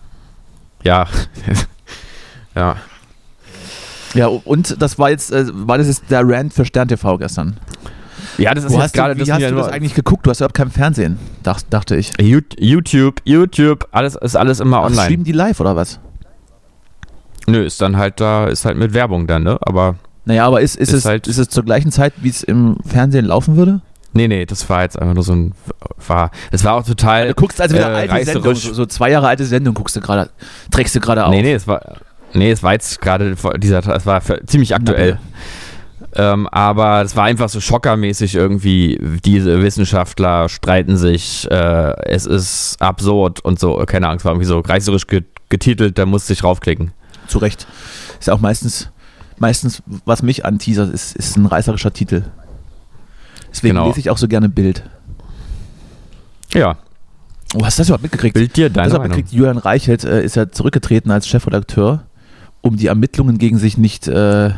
ja. ja. Ja, und das war jetzt, äh, war das jetzt der Rant für Stern TV gestern? Ja, das ist Wo jetzt gerade du, wie hast du das eigentlich geguckt? Du hast überhaupt kein Fernsehen, dach, dachte ich. You- YouTube, YouTube, alles ist alles immer Ach, online. streamen die live oder was? Nö, ist dann halt da, ist halt mit Werbung dann, ne? Aber Naja, aber ist, ist, Ist es, halt- ist es zur gleichen Zeit, wie es im Fernsehen laufen würde? nee, nee, das war jetzt einfach nur so ein war das war auch total Du guckst also wieder äh, alte Sendung, so, so zwei Jahre alte Sendung guckst du gerade, trägst du gerade auf. Nee, nee, es war nee, es war jetzt gerade dieser es war ziemlich aktuell. Ähm, aber es war einfach so schockermäßig irgendwie, diese Wissenschaftler streiten sich, äh, es ist absurd und so, keine es war irgendwie so reißerisch ge- getitelt, da musste ich raufklicken. Zu Recht. Ist ja auch meistens, meistens, was mich anteasert, ist, ist ein reißerischer Titel. Deswegen Genau. lese ich auch so gerne Bild. Ja, Oh, hast du das überhaupt mitgekriegt? Bild dir Hast du deine Meinung. mitgekriegt? Julian Reichelt äh, ist ja zurückgetreten als Chefredakteur, um die Ermittlungen gegen sich nicht, äh,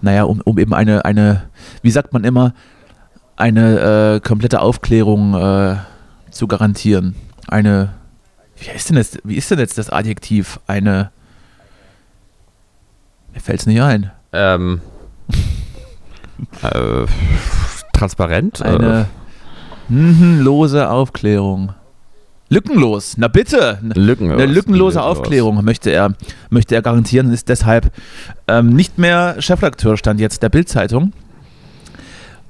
naja, um, um eben eine, eine, wie sagt man immer, eine äh, komplette Aufklärung äh, zu garantieren. Eine, wie ist denn das, wie ist denn jetzt das Adjektiv? Eine, mir fällt es nicht ein. Ähm, äh, transparent? Eine mhm, lose Aufklärung. Lückenlos, na bitte. Äh, lückenlos. Eine lückenlose Aufklärung möchte er, möchte er garantieren und ist deshalb ähm, nicht mehr Chefredakteur, stand jetzt der Bild-Zeitung.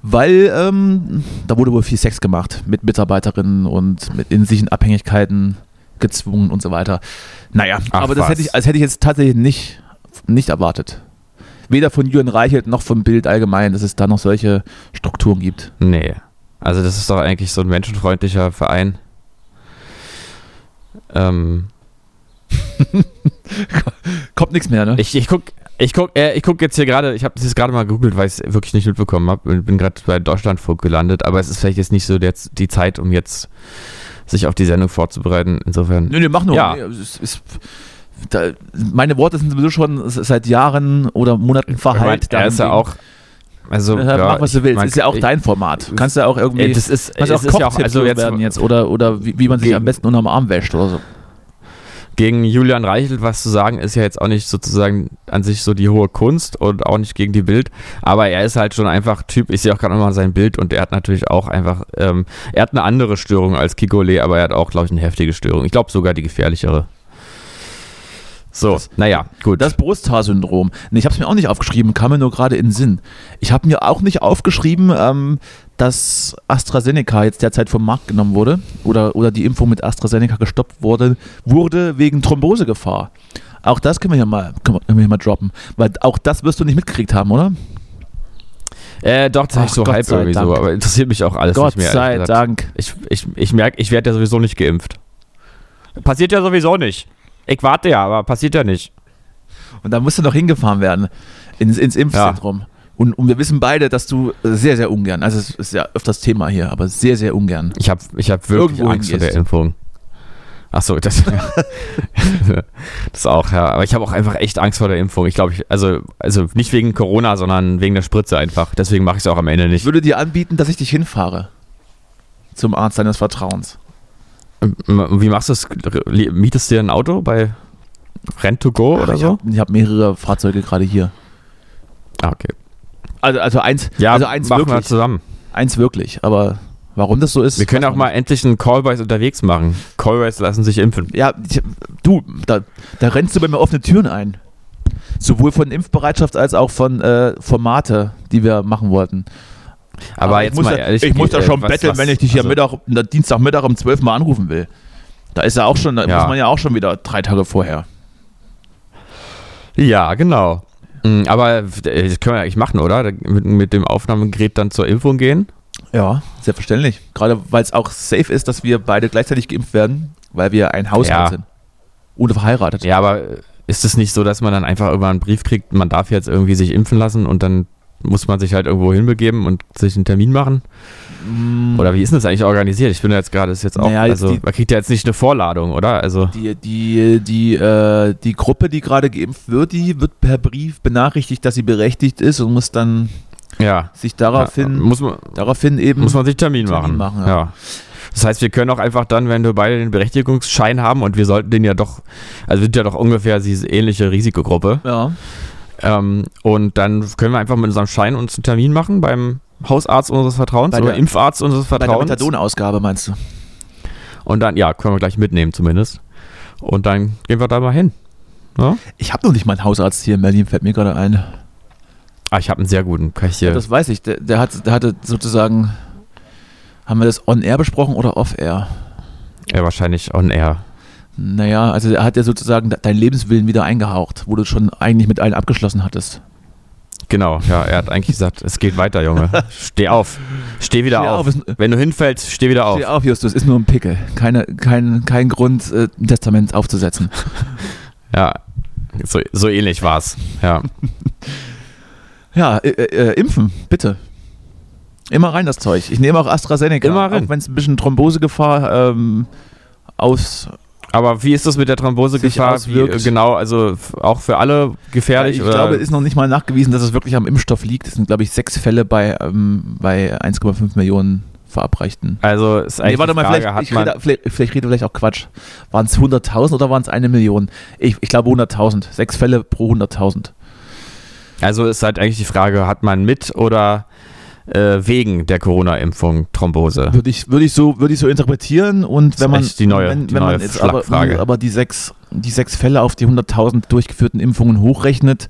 Weil ähm, da wurde wohl viel Sex gemacht mit Mitarbeiterinnen und mit in sich in Abhängigkeiten gezwungen und so weiter. Naja, Ach, aber das was. hätte ich, das hätte ich jetzt tatsächlich nicht, nicht erwartet. Weder von Jürgen Reichelt noch vom Bild allgemein, dass es da noch solche Strukturen gibt. Nee. Also das ist doch eigentlich so ein menschenfreundlicher Verein. Ähm, Kommt nichts mehr, ne? ich, ich guck, ich guck, äh, ich guck jetzt hier gerade, ich habe das jetzt gerade mal gegoogelt, weil ich es wirklich nicht mitbekommen habe. Bin gerade bei Deutschlandfunk gelandet, aber es ist vielleicht jetzt nicht so der, die Zeit, um jetzt sich auf die Sendung vorzubereiten. Insofern. Nö, nee, mach nur. Ja. Nee, es ist, da, meine Worte sind sowieso schon seit Jahren oder Monaten Ich mein, verheilt. er ist ja auch. Also, Äh, mach, was du ich willst. mein, ist ja auch ich- dein Format. Du kannst ja auch irgendwie. Äh, das ist, kannst ja auch ist ja auch, also jetzt, werden jetzt oder, oder wie, wie man sich Gegen- am besten unterm Arm wäscht oder so. gegen Julian Reichelt was zu sagen, ist ja jetzt auch nicht sozusagen an sich so die hohe Kunst und auch nicht gegen die Bild. Aber er ist halt schon einfach Typ, ich sehe auch gerade nochmal sein Bild und er hat natürlich auch einfach, ähm, er hat eine andere Störung als Kikole, aber er hat auch, glaube ich, eine heftige Störung. Ich glaube sogar die gefährlichere. So, Das- naja, gut. Das Brusthaarsyndrom. Nee, ich habe es mir auch nicht aufgeschrieben, kam mir nur gerade in den Sinn. Ich habe mir auch nicht aufgeschrieben, ähm, dass AstraZeneca jetzt derzeit vom Markt genommen wurde oder, oder die Impfung mit AstraZeneca gestoppt wurde, wurde wegen Thrombosegefahr. Auch das können wir hier mal, können wir hier mal droppen. Weil auch das wirst du nicht mitgekriegt haben, oder? äh, doch, das habe ich so Gott halb sei irgendwie so, Dank. aber interessiert mich auch alles Gott nicht mehr. sei ehrlich gesagt. Dank. Ich, ich, ich merke, ich werde ja sowieso nicht geimpft. Passiert ja sowieso nicht. Ich warte ja, aber passiert ja nicht. Und da musst du noch hingefahren werden ins, ins Impfzentrum. Und, und wir wissen beide, dass du sehr, sehr ungern, also es ist ja öfters Thema hier, aber sehr, sehr ungern. Ich habe ich hab wirklich Irgendwo Angst vor der. Impfung. Achso, das, das auch, ja. Aber ich habe auch einfach echt Angst vor der Impfung. Ich glaube, ich, also, also nicht wegen Corona, sondern wegen der Spritze einfach. Deswegen mache ich es auch am Ende Ich nicht. würde dir anbieten, dass ich dich hinfahre. Zum Arzt deines Vertrauens. Wie machst du es? Mietest du dir ein Auto bei Rent to Go oder ich so? habe hab mehrere Fahrzeuge gerade hier. Ah, okay. Also, also eins, Ja, also eins machen wir wirklich. zusammen. Eins wirklich. Aber warum das so ist. Wir können auch mal endlich einen Callboys unterwegs machen. Callboys lassen sich impfen. Ja, ich, du, da, da rennst du bei mir offene Türen ein. Sowohl von Impfbereitschaft als auch von äh, Formate, die wir machen wollten. Aber, ich jetzt muss mal da, ehrlich. Ich muss da äh, schon was- betteln, was- wenn ich dich hier also- Mittag, Dienstagmittag um 12 Mal anrufen will. Da ist ja auch schon, da Ja. muss man ja auch schon wieder drei Tage vorher. Ja, genau. Mm, Aber äh, das können wir eigentlich machen, oder? Mit, mit dem Aufnahmegerät dann zur Impfung gehen. Ja, selbstverständlich. Gerade weil es auch safe ist, dass wir beide gleichzeitig geimpft werden, weil wir ein Haushalt Ja. sind. Ohne verheiratet. Ja, aber ist es nicht so, dass man dann einfach irgendwann einen Brief kriegt, man darf jetzt irgendwie sich impfen lassen und dann muss man sich halt irgendwo hinbegeben und sich einen Termin machen? Mm, Oder wie ist denn das eigentlich organisiert? Ich bin ja jetzt gerade, ist jetzt auch, Naja, also die- man kriegt ja jetzt nicht eine Vorladung, oder? Also, Die, die, die, äh, die Gruppe, die gerade geimpft wird, die wird per Brief benachrichtigt, dass sie berechtigt ist und muss dann ja. sich ja daraufhin, muss, man, daraufhin eben. muss man sich Termin, Termin machen. machen, ja. ja. Das heißt, wir können auch einfach dann, wenn wir beide den Berechtigungsschein haben und wir sollten den ja doch, also wir sind ja doch ungefähr diese ähnliche Risikogruppe, ja. Ähm, und dann können wir einfach mit unserem Schein uns einen Termin machen beim Hausarzt unseres Vertrauens Bei oder der- Impfarzt unseres Bei der Vertrauens. Methadonausgabe meinst du? Und dann, ja, können wir gleich mitnehmen zumindest. Und dann gehen wir da mal hin. Ja? Ich habe noch nicht mal einen Hausarzt hier in Berlin, fällt mir gerade ein. Ah, ich habe einen sehr guten. Kann ich hier. Ja, das weiß ich. Der, der, hat, der hatte sozusagen. Haben wir das on-air besprochen oder off-air? ja, wahrscheinlich on air. Naja, also er hat ja sozusagen de- deinen Lebenswillen wieder eingehaucht, wo du schon eigentlich mit allen abgeschlossen hattest. Genau, ja, er hat eigentlich gesagt, es geht weiter, Junge. Steh auf. Steh wieder Steh auf. auf, Wenn du hinfällst, steh wieder auf. Steh auf, Justus, ist nur ein Pickel. Keine, kein, kein Grund, äh, ein Testament aufzusetzen. Ja, so, so ähnlich war's. Ja. Ja, äh, äh, impfen, bitte. Immer rein das Zeug. Ich nehme auch AstraZeneca. Immer rein. Auch wenn es ein bisschen Thrombosegefahr ähm, aus, Aber wie ist das mit der Thrombosegefahr? Äh, genau, also auch für alle gefährlich? ich oder? glaube, es ist noch nicht mal nachgewiesen, dass es wirklich am Impfstoff liegt. Es sind, glaube ich, sechs Fälle bei, ähm, bei 1,5 Millionen verabreichten. also ist eigentlich Nee, warte mal, Frage, vielleicht, hat ich man, rede, vielleicht, vielleicht rede ich vielleicht auch Quatsch. Waren es 100.000 oder waren es eine Million? Ich, ich glaube 100.000. Sechs Fälle pro 100.000. also ist halt eigentlich die Frage, hat man mit oder äh, wegen der Corona-Impfung Thrombose? Würde ich, würde ich, so, würde ich so interpretieren und wenn man, die neue- wenn, die wenn man neue jetzt aber, aber die, sechs, die sechs Fälle auf die 100.000 durchgeführten Impfungen hochrechnet,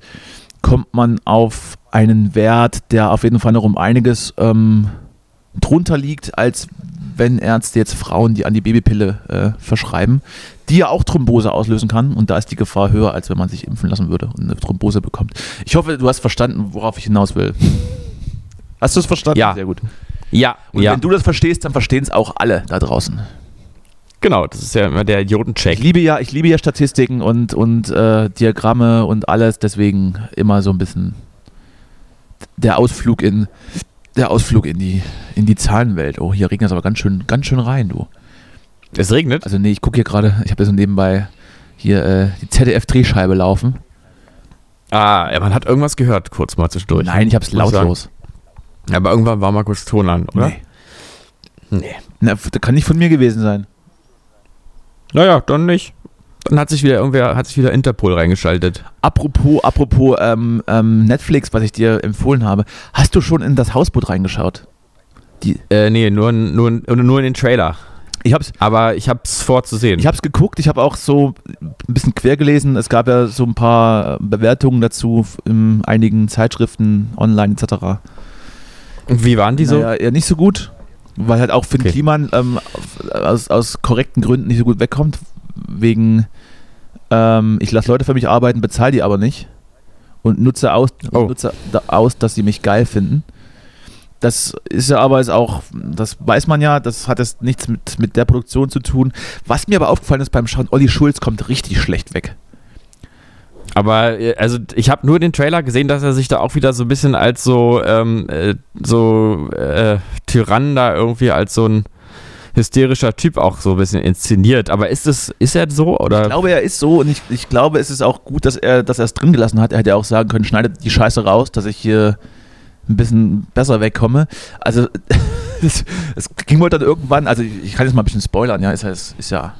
kommt man auf einen Wert, der auf jeden Fall noch um einiges ähm, drunter liegt, als wenn Ärzte jetzt Frauen die Antibabypille äh, verschreiben, die ja auch Thrombose auslösen kann und da ist die Gefahr höher, als wenn man sich impfen lassen würde und eine Thrombose bekommt. Ich hoffe, du hast verstanden, worauf ich hinaus will. Hast du es verstanden? Ja. Sehr gut. Ja, Und ja, wenn du das verstehst, dann verstehen es auch alle da draußen. genau, das ist ja immer der Ich Idiotencheck. liebe ja, ich liebe ja Statistiken und, und äh, Diagramme und alles, deswegen immer so ein bisschen der Ausflug in der Ausflug in die in die Zahlenwelt. Oh, hier regnet es aber ganz schön ganz schön rein, du. Es regnet? Also nee, ich gucke hier gerade, ich habe ja so nebenbei hier äh, die ZDF Drehscheibe laufen. Ah, ja, man hat irgendwas gehört, kurz mal zwischendurch. Nein, ich habe es ich sagen. Aber irgendwann war mal kurz Ton an, oder? Nee. Nee. Na, das kann nicht von mir gewesen sein. Naja, dann nicht. Dann hat sich wieder irgendwer, hat sich wieder Interpol reingeschaltet. Apropos, apropos ähm, ähm, Netflix, was ich dir empfohlen habe, hast du schon in das Hausboot reingeschaut? Die, Äh, nee, nur, nur, nur in den Trailer. ich hab's, Aber ich hab's vorzusehen. Ich habe es geguckt, ich habe auch so ein bisschen quer gelesen. Es gab ja so ein paar Bewertungen dazu in einigen Zeitschriften, online etc. Und wie waren die so? Naja, eher nicht so gut, weil halt auch Finn Okay. Kliman ähm, aus, aus korrekten Gründen nicht so gut wegkommt. Wegen, ähm, ich lasse Leute für mich arbeiten, bezahle die aber nicht und nutze aus, Oh. nutze da aus, dass sie mich geil finden. Das ist ja aber ist auch, das weiß man ja, das hat jetzt nichts mit, mit der Produktion zu tun. Was mir aber aufgefallen ist beim Schauen, Olli Schulz kommt richtig schlecht weg. Aber äh, also ich habe nur den Trailer gesehen, dass er sich da auch wieder so ein bisschen als so ähm, äh, so äh, Tyrann da irgendwie als so ein hysterischer Typ auch so ein bisschen inszeniert. Aber ist es ist er so oder? Ich glaube, er ist so und ich, ich glaube, es ist auch gut, dass er dass er es drin gelassen hat. Er hätte ja auch sagen können, schneidet die Scheiße raus, dass ich hier ein bisschen besser wegkomme. Also es, es ging wohl dann irgendwann, also ich, ich kann jetzt mal ein bisschen spoilern, ja, ist ist, ist ja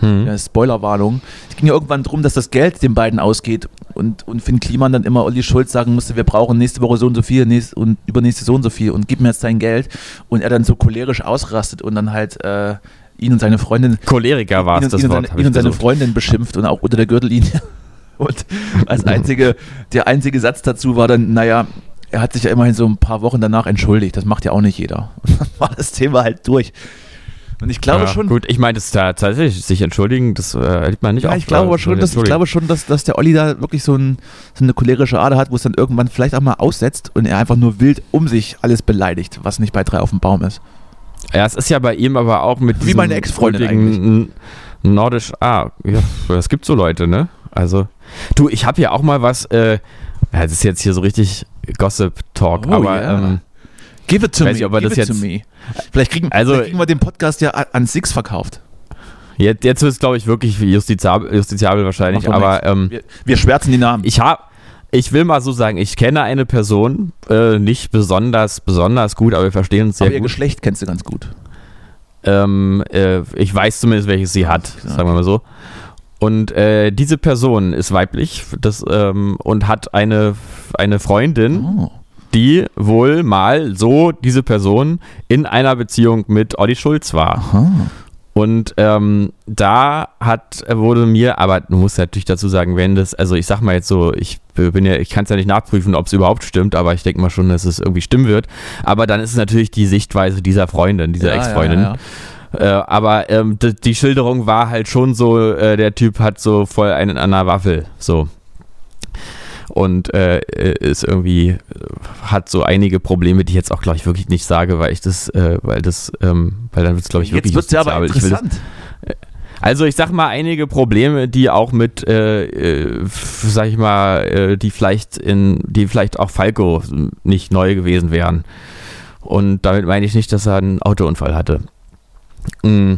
hm. ja, Spoilerwarnung. Es ging ja irgendwann darum, dass das Geld den beiden ausgeht und, und Finn Kliman dann immer Olli Schulz sagen musste, wir brauchen nächste Woche so und so viel nächst, und übernächste so und so viel und gib mir jetzt dein Geld. Und er dann so cholerisch ausrastet und dann halt äh, ihn und seine Freundin Choleriker war es das ihn, und Wort. seine, ihn und seine. Freundin beschimpft und auch unter der Gürtellinie. Und als einzige, der einzige Satz dazu war dann, naja, er hat sich ja immerhin so ein paar Wochen danach entschuldigt. Das macht ja auch nicht jeder. Und dann war das Thema halt durch. Und ich glaube ja, schon, Gut, ich meine, das da tatsächlich sich entschuldigen, das äh, erlebt man nicht ja, oft, ich glaube aber aber schon, dass, ich glaube schon, dass, dass der Olli da wirklich so, ein, so eine cholerische Ader hat, wo es dann irgendwann vielleicht auch mal aussetzt und er einfach nur wild um sich alles beleidigt, was nicht bei drei auf dem Baum ist. Ja, es ist ja bei ihm aber auch mit Wie meine Ex-Freundin Nordisch. Ah, ja, es gibt so Leute, ne? Also, du, ich habe ja auch mal was. Äh, ja, das ist jetzt hier so richtig Gossip-Talk, Oh, aber ja. ähm, Give it to Weiß me, nicht, ob give das it to jetzt- me. Vielleicht kriegen, Also- vielleicht kriegen wir den Podcast ja an Six verkauft. jetzt, jetzt wird es, glaube ich, wirklich justiziabel, justiziabel wahrscheinlich. Aber ähm, Wir, wir schwärzen die Namen. ich habe. Ich will mal so sagen, ich kenne eine Person, äh, nicht besonders, besonders gut, aber wir verstehen uns sehr aber ihr gut. Geschlecht kennst du ganz gut. Ähm, äh, ich weiß zumindest, welches sie hat, Ja. sagen wir mal so. Und äh, diese Person ist weiblich das, ähm, und hat eine, eine Freundin, Oh. Die wohl mal so diese Person in einer Beziehung mit Olli Schulz war. Aha. Und ähm, da hat wurde mir, aber du musst natürlich dazu sagen, wenn das, also ich sag mal jetzt so, ich bin ja, ich kann es ja nicht nachprüfen, ob es überhaupt stimmt, aber ich denke mal schon, dass es irgendwie stimmen wird. Aber dann ist es natürlich die Sichtweise dieser Freundin, dieser Ja, Ex-Freundin. ja, ja. Äh, aber ähm, die, die Schilderung war halt schon so, äh, der Typ hat so voll einen an der Waffel, so. Und äh, ist irgendwie, äh, hat so einige Probleme, die ich jetzt auch, glaube ich, wirklich nicht sage, weil ich das, äh, weil das, ähm, weil dann wird es, glaube ich, wirklich Jetzt wird es ja aber justiziabel. Ich interessant. also ich sag mal einige Probleme, die auch mit, äh, äh, sag ich mal, äh, die vielleicht in, die vielleicht auch Falco nicht neu gewesen wären. Und damit meine ich nicht, dass er einen Autounfall hatte. Mm.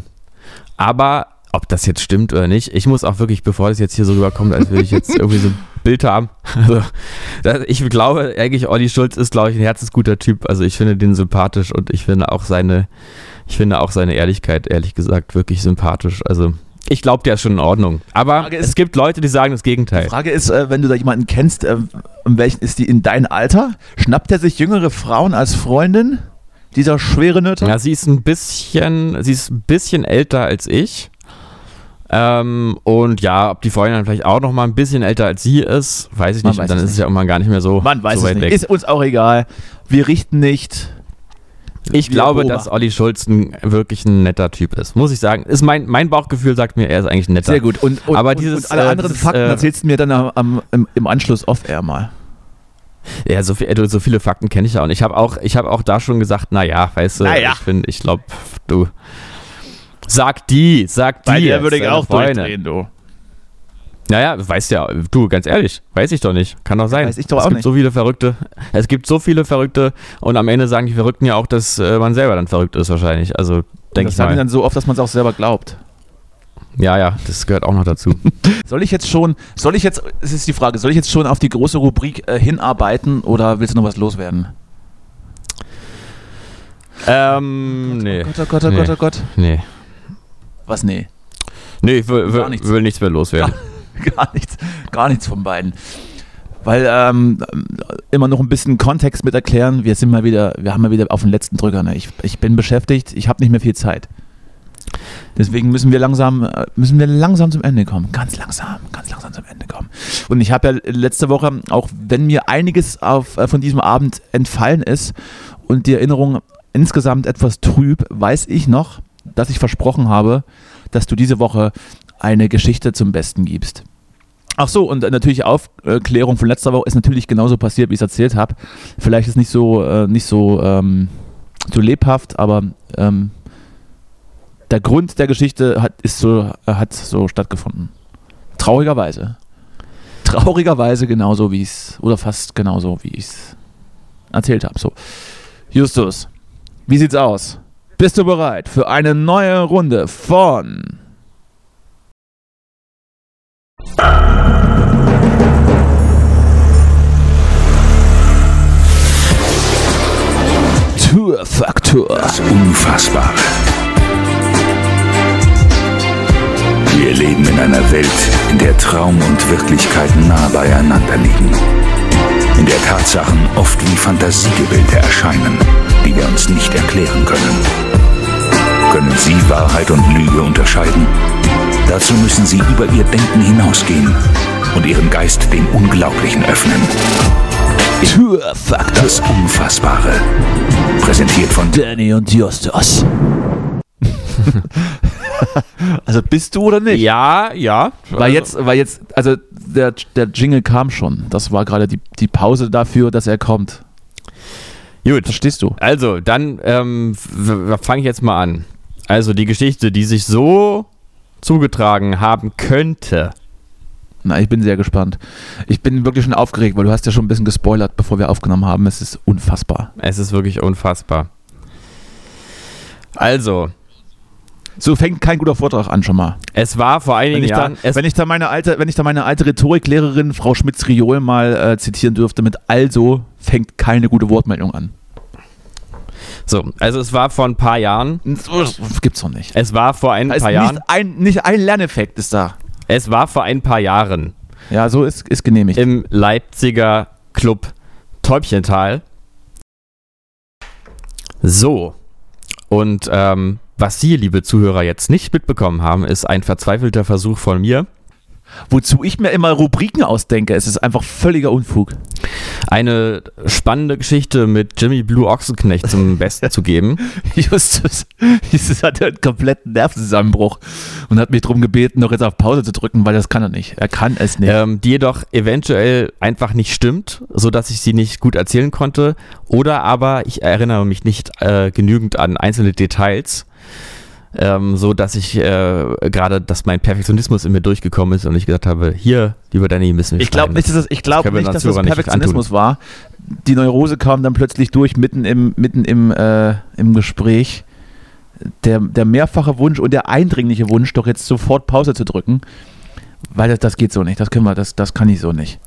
Aber ob das jetzt stimmt oder nicht. Ich muss auch wirklich, bevor das jetzt hier so rüberkommt, als würde ich jetzt irgendwie so Bild haben. Also, das, ich glaube eigentlich, Olli Schulz ist, glaube ich, ein herzensguter Typ. Also ich finde den sympathisch und ich finde auch seine, ich finde auch seine Ehrlichkeit, ehrlich gesagt, wirklich sympathisch. Also ich glaube, der ist schon in Ordnung. Aber Ist, es gibt Leute, die sagen das Gegenteil. Die Frage ist, äh, wenn du da jemanden kennst, äh, welchen ist die in dein Alter? Schnappt er sich jüngere Frauen als Freundin? Dieser schwere Nöter? Ja, sie ist ein bisschen, sie ist ein bisschen älter als ich. Ähm, und ja, ob die Freundin dann vielleicht auch noch mal ein bisschen älter als sie ist, weiß ich Man nicht. weiß und dann es ist es ja irgendwann gar nicht mehr so, Man weiß so es weit nicht. weg. Ist uns auch egal. Wir richten nicht. ich Wir glaube, beobachten. dass Olli Schulz ein, wirklich ein netter Typ ist. Muss ich sagen. Ist mein, mein Bauchgefühl sagt mir, er ist eigentlich netter. Sehr gut. Und, und, Aber dieses, und alle äh, anderen dieses, Fakten äh, erzählst du mir dann am, am, im, im Anschluss off-air mal. Ja, so, viel, so viele Fakten kenne ich ja auch. Und ich habe auch, ich habe auch da schon gesagt, naja, weißt du, Naja. ich finde, ich glaube, du. Sag die, sag die. Bei der würde ich auch Freundin. durchdrehen, du. Naja, weißt ja, du, ganz ehrlich, weiß ich doch nicht. Kann doch sein. Weiß ich doch es auch gibt nicht. so viele Verrückte. Es gibt so viele Verrückte und am Ende sagen die Verrückten ja auch, dass äh, man selber dann verrückt ist wahrscheinlich. Also denke das ich sagen die mal. dann so oft, dass man es auch selber glaubt. Ja, ja, das gehört auch noch dazu. Soll ich jetzt schon, soll ich jetzt, es ist die Frage, soll ich jetzt schon auf die große Rubrik äh, hinarbeiten oder willst du noch was loswerden? ähm, nee. Oh Gott, oh Gott, oh. Gott, oh Gott. Nee. Was, nee? Nee, ich will, Gar will, nichts. will nichts mehr loswerden. Gar nichts, gar nichts von beiden. Weil ähm, immer noch ein bisschen Kontext mit erklären. Wir sind mal wieder, wir haben mal wieder auf den letzten Drücker. Ne? Ich, ich bin beschäftigt, ich habe nicht mehr viel Zeit. Deswegen müssen wir langsam, äh, müssen wir langsam zum Ende kommen. Ganz langsam, ganz langsam zum Ende kommen. Und ich habe ja letzte Woche, auch wenn mir einiges auf, äh, von diesem Abend entfallen ist und die Erinnerung insgesamt etwas trüb, weiß ich noch, dass ich versprochen habe, dass du diese Woche eine Geschichte zum Besten gibst. Ach so, und äh, natürlich Aufklärung von letzter Woche ist natürlich genauso passiert, wie ich es erzählt habe. Vielleicht ist nicht so, äh, nicht so, ähm, so lebhaft, aber ähm, der Grund der Geschichte hat, ist so, äh, hat so stattgefunden. Traurigerweise. Traurigerweise genauso wie es, oder fast genauso wie ich es erzählt habe. So. Justus, wie sieht's aus? Bist du bereit für eine neue Runde von Tourfaktor? Das Unfassbare. Wir leben in einer Welt, in der Traum und Wirklichkeit nah beieinander liegen. In der Tatsachen oft wie Fantasiegebilde erscheinen, die wir uns nicht erklären können. Können Sie Wahrheit und Lüge unterscheiden? Dazu müssen Sie über Ihr Denken hinausgehen und Ihren Geist dem Unglaublichen öffnen. Tourfaktor. Das Unfassbare. Präsentiert von Danny und Justus. also bist du oder nicht? ja, ja. Weil jetzt, weil jetzt, also der, der Jingle kam schon. Das war gerade die, die Pause dafür, dass er kommt. Gut. Verstehst du? Also, dann ähm, fange ich jetzt mal an. Also, die Geschichte, die sich so zugetragen haben könnte. Na, ich bin sehr gespannt. Ich bin wirklich schon aufgeregt, weil du hast ja schon ein bisschen gespoilert, bevor wir aufgenommen haben. Es ist unfassbar. Es ist wirklich unfassbar. Also, So fängt kein guter Vortrag an schon mal. es war vor einigen Wenn ich, da, Jahren. es, wenn, ich da meine alte, wenn ich da meine alte Rhetoriklehrerin Frau Schmitz-Riol mal äh, zitieren dürfte mit also fängt keine gute Wortmeldung an. So, also es war vor ein paar Jahren. Das gibt's doch nicht. Es war vor ein Da paar Jahren. nicht ein, nicht ein Lerneffekt ist da. Es war vor ein paar Jahren Ja, so ist, ist genehmigt. im Leipziger Club Täubchental. So. Und ähm, was Sie, liebe Zuhörer, jetzt nicht mitbekommen haben, ist ein verzweifelter Versuch von mir, Wozu ich mir immer Rubriken ausdenke, es ist einfach völliger Unfug. eine spannende Geschichte mit Jimmy Blue Ochsenknecht zum Besten zu geben. Justus, Justus hatte einen kompletten Nervenzusammenbruch und hat mich darum gebeten, noch jetzt auf Pause zu drücken, weil das kann er nicht. Er kann es nicht. ähm, die jedoch eventuell einfach nicht stimmt, so dass ich sie nicht gut erzählen konnte. Oder aber ich erinnere mich nicht äh, genügend an einzelne Details, ähm, so dass ich äh, gerade, dass mein Perfektionismus in mir durchgekommen ist und ich gesagt habe, hier, lieber Danny, müssen wir Ich glaube nicht, dass das, ich glaub wir nicht, dass das Perfektionismus war. Die Neurose kam dann plötzlich durch, mitten im, mitten im, äh, im Gespräch. der, der mehrfache Wunsch und der eindringliche Wunsch, doch jetzt sofort Pause zu drücken, weil das, das geht so nicht. Das können wir, das, das kann ich so nicht.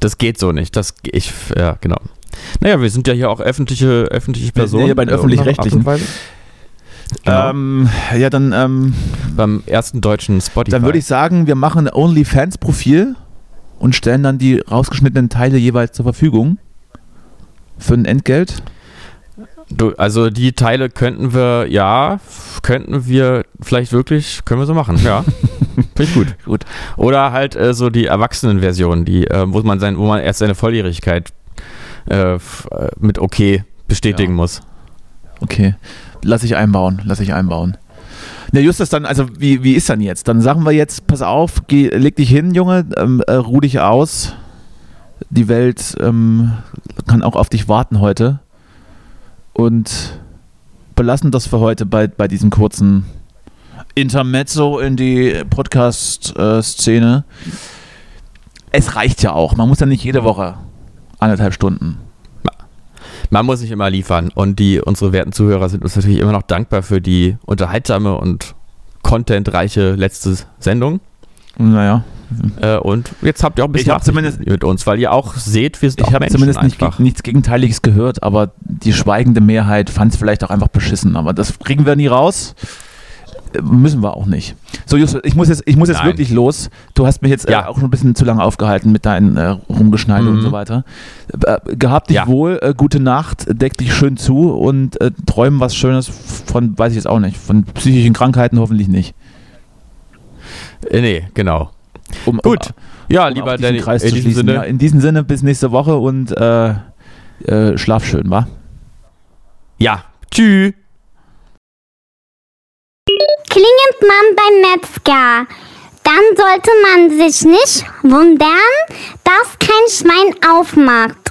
Das geht so nicht. Das ich ja genau. Naja, wir sind ja hier auch öffentliche öffentliche Personen. hier bei den öffentlich-rechtlichen. auf Art und Weise. Genau. Ähm, ja, dann, ähm, Beim ersten deutschen Spotify. dann würde ich sagen, wir machen ein OnlyFans-Profil und stellen dann die rausgeschnittenen Teile jeweils zur Verfügung für ein Entgelt. Du, also die Teile könnten wir, ja, könnten wir vielleicht wirklich, können wir so machen, ja. Finde ich gut. Gut. Oder halt äh, so die Erwachsenenversion, die, äh, wo man sein, wo man erst seine Volljährigkeit äh, äh, mit okay bestätigen Ja. muss. Okay, lass ich einbauen, lass ich einbauen. Na Justus, dann, also wie, wie ist dann jetzt? Dann sagen wir jetzt, pass auf, geh, leg dich hin, Junge, ähm, äh, ruh dich aus. Die Welt ähm, kann auch auf dich warten heute. Und belassen das für heute bei, bei diesem kurzen Intermezzo in die Podcast-Szene. es reicht ja auch. Man muss ja nicht jede Woche anderthalb Stunden. Man muss nicht immer liefern und die unsere werten Zuhörer sind uns natürlich immer noch dankbar für die unterhaltsame und contentreiche letzte Sendung. Naja, Äh, und jetzt habt ihr auch ein bisschen Ich zumindest- mit uns, weil ihr auch seht, wir sind ich habe zumindest nicht, nichts Gegenteiliges gehört, aber die schweigende Mehrheit fand es vielleicht auch einfach beschissen. Aber das kriegen wir nie raus. Äh, Müssen wir auch nicht. So, Justus, ich muss jetzt, ich muss jetzt Nein. wirklich los. Du hast mich jetzt Ja. äh, auch schon ein bisschen zu lange aufgehalten mit deinen äh, Rumgeschneide und Mhm. so weiter. Äh, gehabt dich Ja. wohl, äh, gute Nacht, deck dich schön zu und äh, träumen was Schönes von, weiß ich jetzt auch nicht, von psychischen Krankheiten hoffentlich nicht. Äh, nee, genau. Um, Gut. Ja, um lieber Danny, Kreis in zu diesem. Sinne. Ja, in diesem Sinne, bis nächste Woche und äh, äh, schlaf schön, wa? Ja, tschüss. Klingelt man beim Metzger, dann sollte man sich nicht wundern, dass kein Schwein aufmacht.